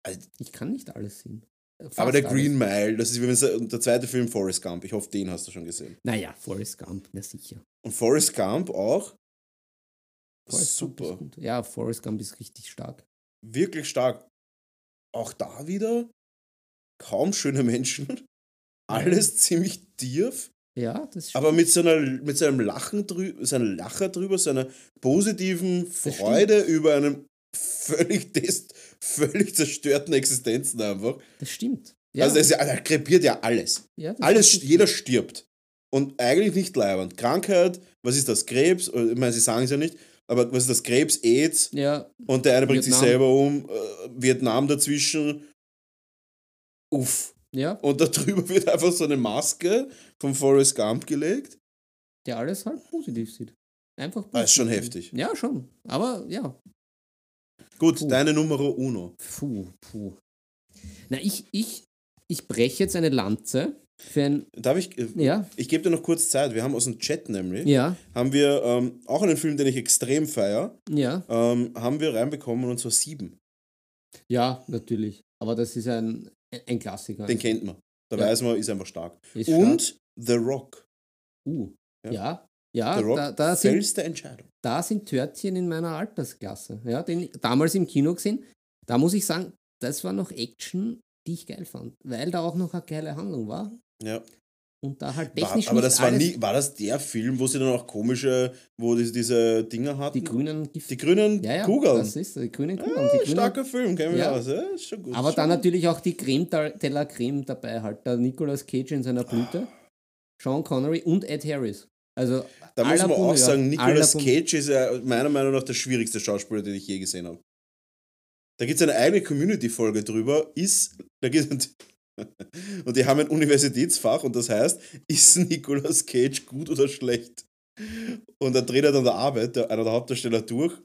Also, Ich kann nicht alles sehen. fast Aber der. Green Mile, das ist wie wenn der zweite Film Forrest Gump. Ich hoffe, den hast du schon gesehen. Naja, Forrest Gump, na sicher. Und Forrest Gump auch Forrest super. Ja, Forrest Gump ist richtig stark. wirklich stark. Auch da wieder kaum schöne Menschen. Alles ziemlich tief, Ja, das ist aber mit so, einer, mit so einem Lachen drüber, so einem Lacher drüber, so einer positiven Freude über einen völlig, des, völlig zerstörten Existenzen einfach. Das stimmt. Ja, Also das da krepiert ja alles. ja, Alles, ist- jeder stirbt. Und eigentlich nicht leibend. Krankheit, was ist das? Krebs? Ich meine, sie sagen es ja nicht, aber was ist das? Krebs, AIDS, Ja, und der eine bringt sich Vietnam. selber um, äh, Vietnam dazwischen. Uff. ja, Und da drüber wird einfach so eine Maske von Forrest Gump gelegt. der alles halt positiv sieht. Einfach Ah, ist schon positiv. heftig. Ja, schon. Aber ja, Gut, Puh. deine Nummer uno. puh, puh. Na, ich, ich, ich breche jetzt eine Lanze ein. Darf ich, äh, Ja, ich gebe dir noch kurz Zeit. Wir haben aus dem Chat nämlich, ja, haben wir ähm, auch einen Film, den ich extrem feier, ja. ähm, haben wir reinbekommen und zwar sieben. Ja, natürlich. Aber das ist ein, ein Klassiker. Den kennt man. Da Ja. weiß man, ist einfach stark. Ist Und The Rock. stark. Uh, Ja. ja, ja, The Rock, da, da, sind, Entscheidung. da sind Törtchen in meiner Altersklasse. Ja, den damals im Kino gesehen. Da muss ich sagen, das war noch Action, die ich geil fand. Weil da auch noch eine geile Handlung war. Ja. Und da halt War, technisch aber nicht das war nie, war das der Film, wo sie dann auch komische, wo diese, diese Dinger hatten? die grünen Gift. Die grünen ja, ja, Kugeln. Das ist die grünen Kugeln. Ah, die grünen, starker Film, kennen wir Ja. aus. Ja, ist schon gut. aber schon dann natürlich auch die Creme de la Creme dabei halt. Der Nicolas Cage in seiner Blüte, Sean Connery und Ed Harris. Also Da muss man auch sagen, Nicolas. Cage ist ja meiner Meinung nach der schwierigste Schauspieler, den ich je gesehen habe. Da gibt es eine eigene Community-Folge drüber. Ist, da gibt's, und die haben ein Universitätsfach und das heißt, ist Nicolas Cage gut oder schlecht? Und da dreht er dann der Arbeit, der, einer der Hauptdarsteller durch,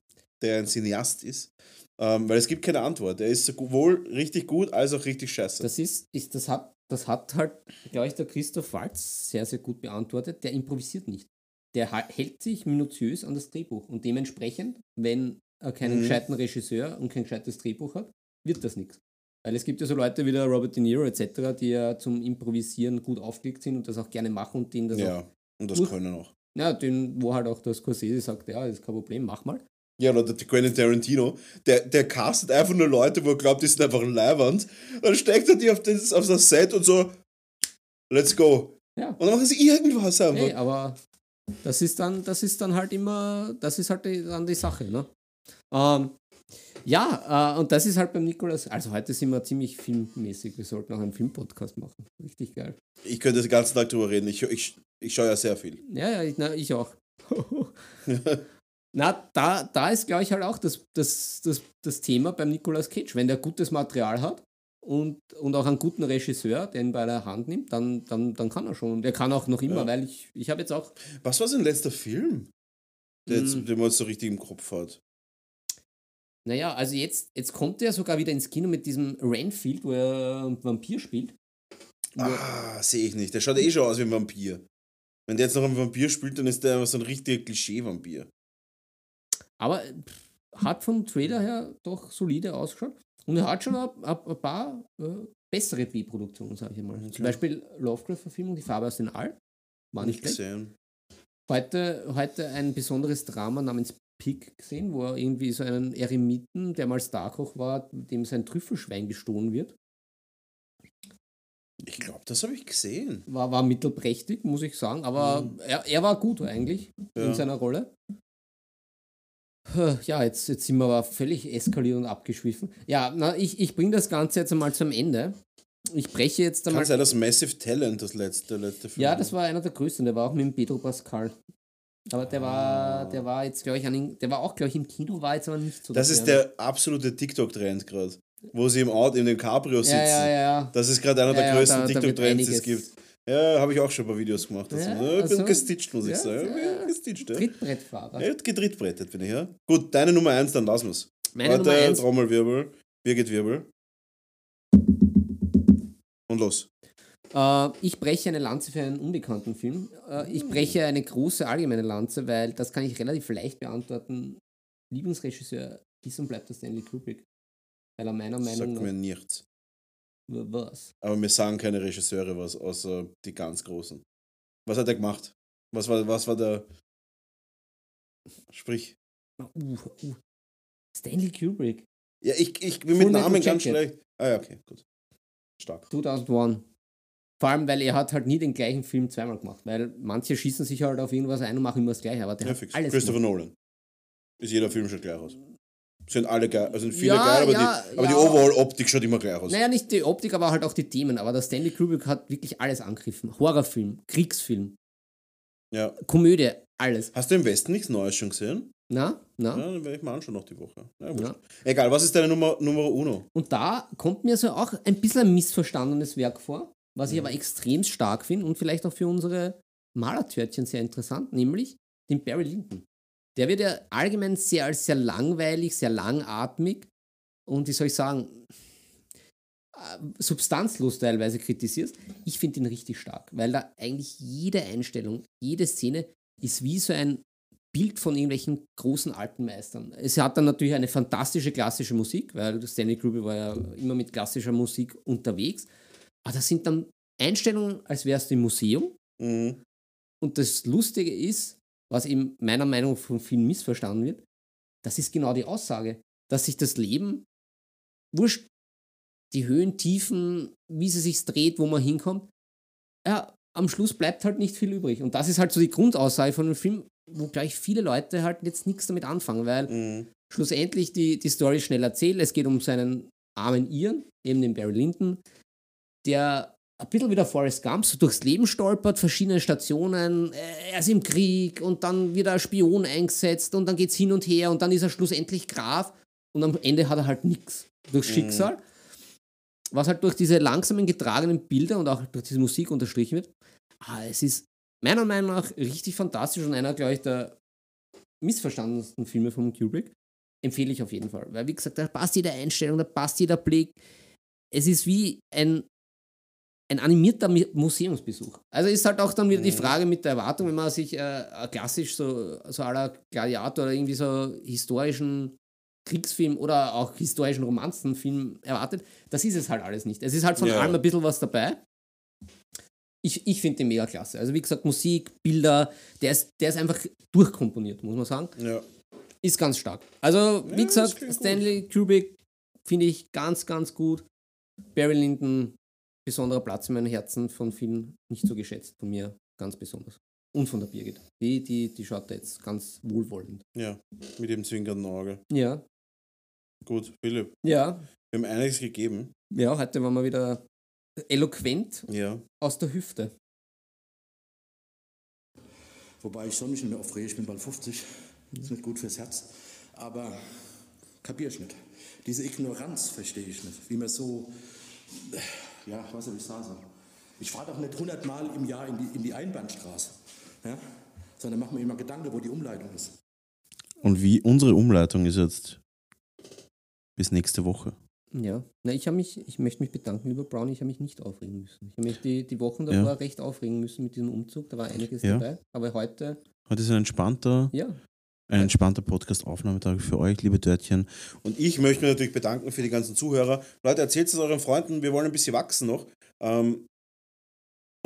der ein Cineast ist. Ähm, weil es gibt keine Antwort. Er ist sowohl richtig gut als auch richtig scheiße. Das ist, ist das hat, das hat halt, glaube ich, der Christoph Waltz sehr, sehr gut beantwortet. Der improvisiert nicht. Der hält sich minutiös an das Drehbuch und dementsprechend, wenn er keinen Mhm. gescheiten Regisseur und kein gescheites Drehbuch hat, wird das nichts. Weil es gibt ja so Leute wie der Robert De Niro etc., die ja zum Improvisieren gut aufgelegt sind und das auch gerne machen und denen das auch, ja, und das Durch- können auch. ja, den, wo halt auch der Scorsese sagt, ja, ist kein Problem, mach mal. Ja, oder der Quentin Tarantino, der, der castet einfach nur Leute, wo er glaubt, die sind einfach ein Leiwand. Dann steckt er die auf das, auf das Set und so, let's go. Ja. Und dann machen sie irgendwas einfach. Hey, aber das ist dann, das ist dann halt immer, das ist halt die, dann die Sache, ne? Ähm, ja, äh, und das ist halt beim Nikolas, also heute sind wir ziemlich filmmäßig, wir sollten auch einen Filmpodcast machen. Richtig geil. Ich könnte den ganzen Tag drüber reden. Ich, ich, ich schaue ja sehr viel. Ja, ja, ich, na, ich auch. *laughs* na, da, da ist, glaube ich, halt auch das, das, das, das Thema beim Nicolas Cage. Wenn der gutes Material hat und, und auch einen guten Regisseur, der ihn bei der Hand nimmt, dann, dann, dann kann er schon. Und er kann auch noch immer, Ja. weil ich, ich habe jetzt auch Was war sein letzter Film, der jetzt, Mm. den man jetzt so richtig im Kopf hat? Naja, also jetzt, jetzt kommt er sogar wieder ins Kino mit diesem Renfield, wo er einen Vampir spielt. Ah, sehe ich nicht. Der schaut eh schon aus wie ein Vampir. Wenn der jetzt noch einen Vampir spielt, dann ist der einfach so ein richtiger Klischee-Vampir. Aber pff, hat vom Trailer her doch solide ausgeschaut. Und er hat schon ein, paar äh, bessere B-Produktionen, sage ich mal. Zum Beispiel Lovecraft-Verfilmung, Die Farbe aus den All. War nicht schlecht. gesehen. Heute, heute ein besonderes Drama namens Pig gesehen, wo er irgendwie so einen Eremiten, der mal Starkoch war, dem sein Trüffelschwein gestohlen wird. Ich glaube, das habe ich gesehen. war, war mittelprächtig, muss ich sagen, aber er, er war gut eigentlich Ja. in seiner Rolle. Ja, jetzt, jetzt sind wir aber völlig eskaliert und abgeschwiffen. Ja, na, ich, ich bringe das Ganze jetzt einmal zum Ende. Ich breche jetzt Kann einmal. sein, dass Massive Talent das letzte, letzte Film Ja, das war einer der größten, der war auch mit dem Pedro Pascal. Aber der war, der war jetzt, glaube ich, an den, der war auch, glaube ich, im Kino, war jetzt aber nicht so. Das ist er- der absolute TikTok-Trend gerade. Wo sie im Auto, in dem Cabrio sitzen. Ja, ja, ja. ja. Das ist gerade einer Ja, der ja, größten da- TikTok-Trends, die es gibt. Ja, habe ich auch schon ein paar Videos gemacht. Ja, Ja, ein bisschen also- gestitcht, muss ich Ja, sagen. ja. Ja, gestitcht, ja. Trittbrettfahrer. Er hat gedrittbrettet, bin ich, ja. Gut, deine Nummer 1, dann lassen wir's. Meine Warte, Nummer eins. Trommelwirbel, Birgit Wirbel. Und los. Äh, ich breche eine Lanze für einen unbekannten Film. Äh, ich breche eine große allgemeine Lanze, weil das kann ich relativ leicht beantworten. Lieblingsregisseur ist und bleibt der Stanley Kubrick. Weil er meiner Meinung Sagt nach mir nichts. Was? Aber mir sagen keine Regisseure was, außer die ganz Großen. Was hat er gemacht? Was war, was war der. Sprich. Uh, uh. Stanley Kubrick, Ja, ich, ich bin Full mit Namen ganz schlecht. Ah ja, okay, gut. Stark. 2001. Vor allem, weil er hat halt nie den gleichen Film zweimal gemacht, weil manche schießen sich halt auf irgendwas ein und machen immer das Gleiche, aber der Ja, hat fix. alles Christopher gemacht. Nolan. Ist jeder Film schon gleich aus. Sind alle geil, also sind viele Ja, geil, aber, ja, die, aber die. Overall-Optik schaut immer gleich aus. Naja, nicht die Optik, aber halt auch die Themen. Aber der Stanley Kubrick hat wirklich alles angegriffen. Horrorfilm, Kriegsfilm, Ja. Komödie, alles. Hast du im Westen nichts Neues schon gesehen? Na, na. Ja, dann werde ich mal anschauen noch die Woche. Ja. Egal, was ist deine Nummer, Nummer uno? Und da kommt mir so auch ein bisschen ein missverstandenes Werk vor, was ich aber extrem stark finde und vielleicht auch für unsere Malertörtchen sehr interessant, nämlich den Barry Lyndon. Der wird ja allgemein sehr als sehr langweilig, sehr langatmig und wie soll ich sagen, äh, substanzlos teilweise kritisierst. Ich finde ihn richtig stark, weil da eigentlich jede Einstellung, jede Szene ist wie so ein Bild von irgendwelchen großen alten Meistern. Es hat dann natürlich eine fantastische klassische Musik, weil Stanley Kubrick war ja immer mit klassischer Musik unterwegs. Aber das sind dann Einstellungen, als wärst du im Museum. Mhm. Und das Lustige ist, was eben meiner Meinung nach von vielen missverstanden wird, das ist genau die Aussage, dass sich das Leben, wurscht, die Höhen, Tiefen, wie sie sich dreht, wo man hinkommt, ja, am Schluss bleibt halt nicht viel übrig. Und das ist halt so die Grundaussage von dem Film, wo gleich viele Leute halt jetzt nichts damit anfangen, weil Mhm. schlussendlich die, die Story schnell erzählt. Es geht um seinen armen Iren, eben den Barry Lyndon, der ein bisschen wie der Forrest Gump so durchs Leben stolpert, verschiedene Stationen, äh, er ist im Krieg und dann wird er als Spion eingesetzt und dann geht es hin und her und dann ist er schlussendlich Graf und am Ende hat er halt nichts durchs Schicksal. Was halt durch diese langsamen getragenen Bilder und auch durch diese Musik unterstrichen wird. Ah, es ist meiner Meinung nach richtig fantastisch und einer, glaube ich, der missverstandensten Filme von Kubrick. Empfehle ich auf jeden Fall. Weil, wie gesagt, da passt jede Einstellung, da passt jeder Blick. Es ist wie ein, ein animierter Mi- Museumsbesuch. Also ist halt auch dann wieder die Frage mit der Erwartung, wenn man sich äh, klassisch so, so aller Gladiator oder irgendwie so historischen Kriegsfilm oder auch historischen Romanzenfilm erwartet. Das ist es halt alles nicht. Es ist halt von Ja. allem ein bisschen was dabei. Ich, ich finde den mega klasse. Also wie gesagt, Musik, Bilder, der ist, der ist einfach durchkomponiert, muss man sagen. Ja. Ist ganz stark. Also, wie Ja, gesagt, klingt gut. Stanley Kubrick finde ich ganz, ganz gut. Barry Lyndon, besonderer Platz in meinem Herzen, von vielen nicht so geschätzt, von mir ganz besonders. Und von der Birgit. Die, die, die schaut da jetzt ganz wohlwollend. ja, mit dem zwinkernden Auge. Ja. Gut, Philipp, Ja. wir haben einiges gegeben. Ja, heute waren wir wieder eloquent Ja. aus der Hüfte. Wobei ich soll mich nicht mehr aufregen, ich bin bald 50. Ist nicht gut fürs Herz. Aber kapier ich nicht. Diese Ignoranz verstehe ich nicht. Wie man so, ja, was soll ich sagen? Ich fahre doch nicht 100 Mal im Jahr in die, in die Einbahnstraße. Ja? Sondern mache mir immer Gedanken, wo die Umleitung ist. Und wie unsere Umleitung ist jetzt bis nächste Woche. Ja. Na, ich habe mich, ich möchte mich bedanken, lieber Brown, ich habe mich nicht aufregen müssen. Ich habe mich die, die Wochen davor Ja. recht aufregen müssen mit diesem Umzug. Da war einiges Ja. dabei. Aber heute, Heute ist ein entspannter, ja, ein entspannter Podcast-Aufnahmetag für euch, liebe Dörtchen. Und ich möchte mich natürlich bedanken für die ganzen Zuhörer. Leute, erzählt es euren Freunden, wir wollen ein bisschen wachsen noch. Ähm,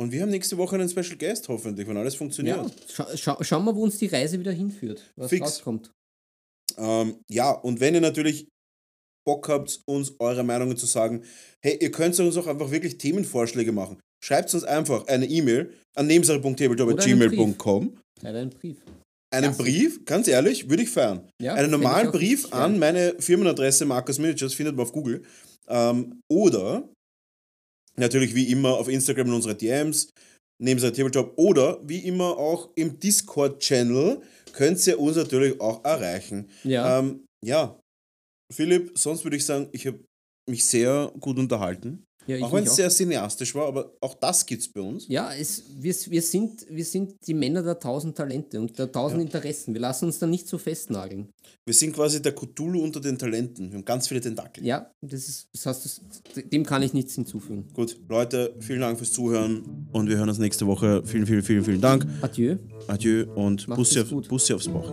und wir haben nächste Woche einen Special Guest, hoffentlich, wenn alles funktioniert. ja scha scha schauen wir, wo uns die Reise wieder hinführt, was Fix. rauskommt. Ähm, ja, und wenn ihr natürlich Bock habt, uns eure Meinungen zu sagen, hey, ihr könnt uns auch einfach wirklich Themenvorschläge machen. Schreibt uns einfach eine E-Mail an einen nebensache.tabletop.gmail.com. Leider ein Brief. Einen Klasse. Brief, ganz ehrlich, würde ich feiern. Ja, einen normalen Brief richtig an meine Firmenadresse Markus Miniatures, findet man auf Google. Ähm, oder natürlich wie immer auf Instagram in unsere DMs, neben seinem Tabletop oder wie immer auch im Discord-Channel könnt ihr uns natürlich auch erreichen. Ja, Ähm, ja, Philipp, sonst würde ich sagen, ich habe mich sehr gut unterhalten. Ja, auch wenn es sehr cineastisch war, aber auch das gibt's bei uns. Ja, es, wir, wir, sind, wir sind die Männer der tausend Talente und der tausend Ja. Interessen. Wir lassen uns da nicht so festnageln. Wir sind quasi der Cthulhu unter den Talenten. Wir haben ganz viele Tentakel. Ja, das ist, das heißt, das, dem kann ich nichts hinzufügen. Gut, Leute, vielen Dank fürs Zuhören und wir hören uns nächste Woche. Vielen, vielen, vielen, vielen Dank. Adieu. Adieu und Bussi, es auf. Bussi aufs Bauch.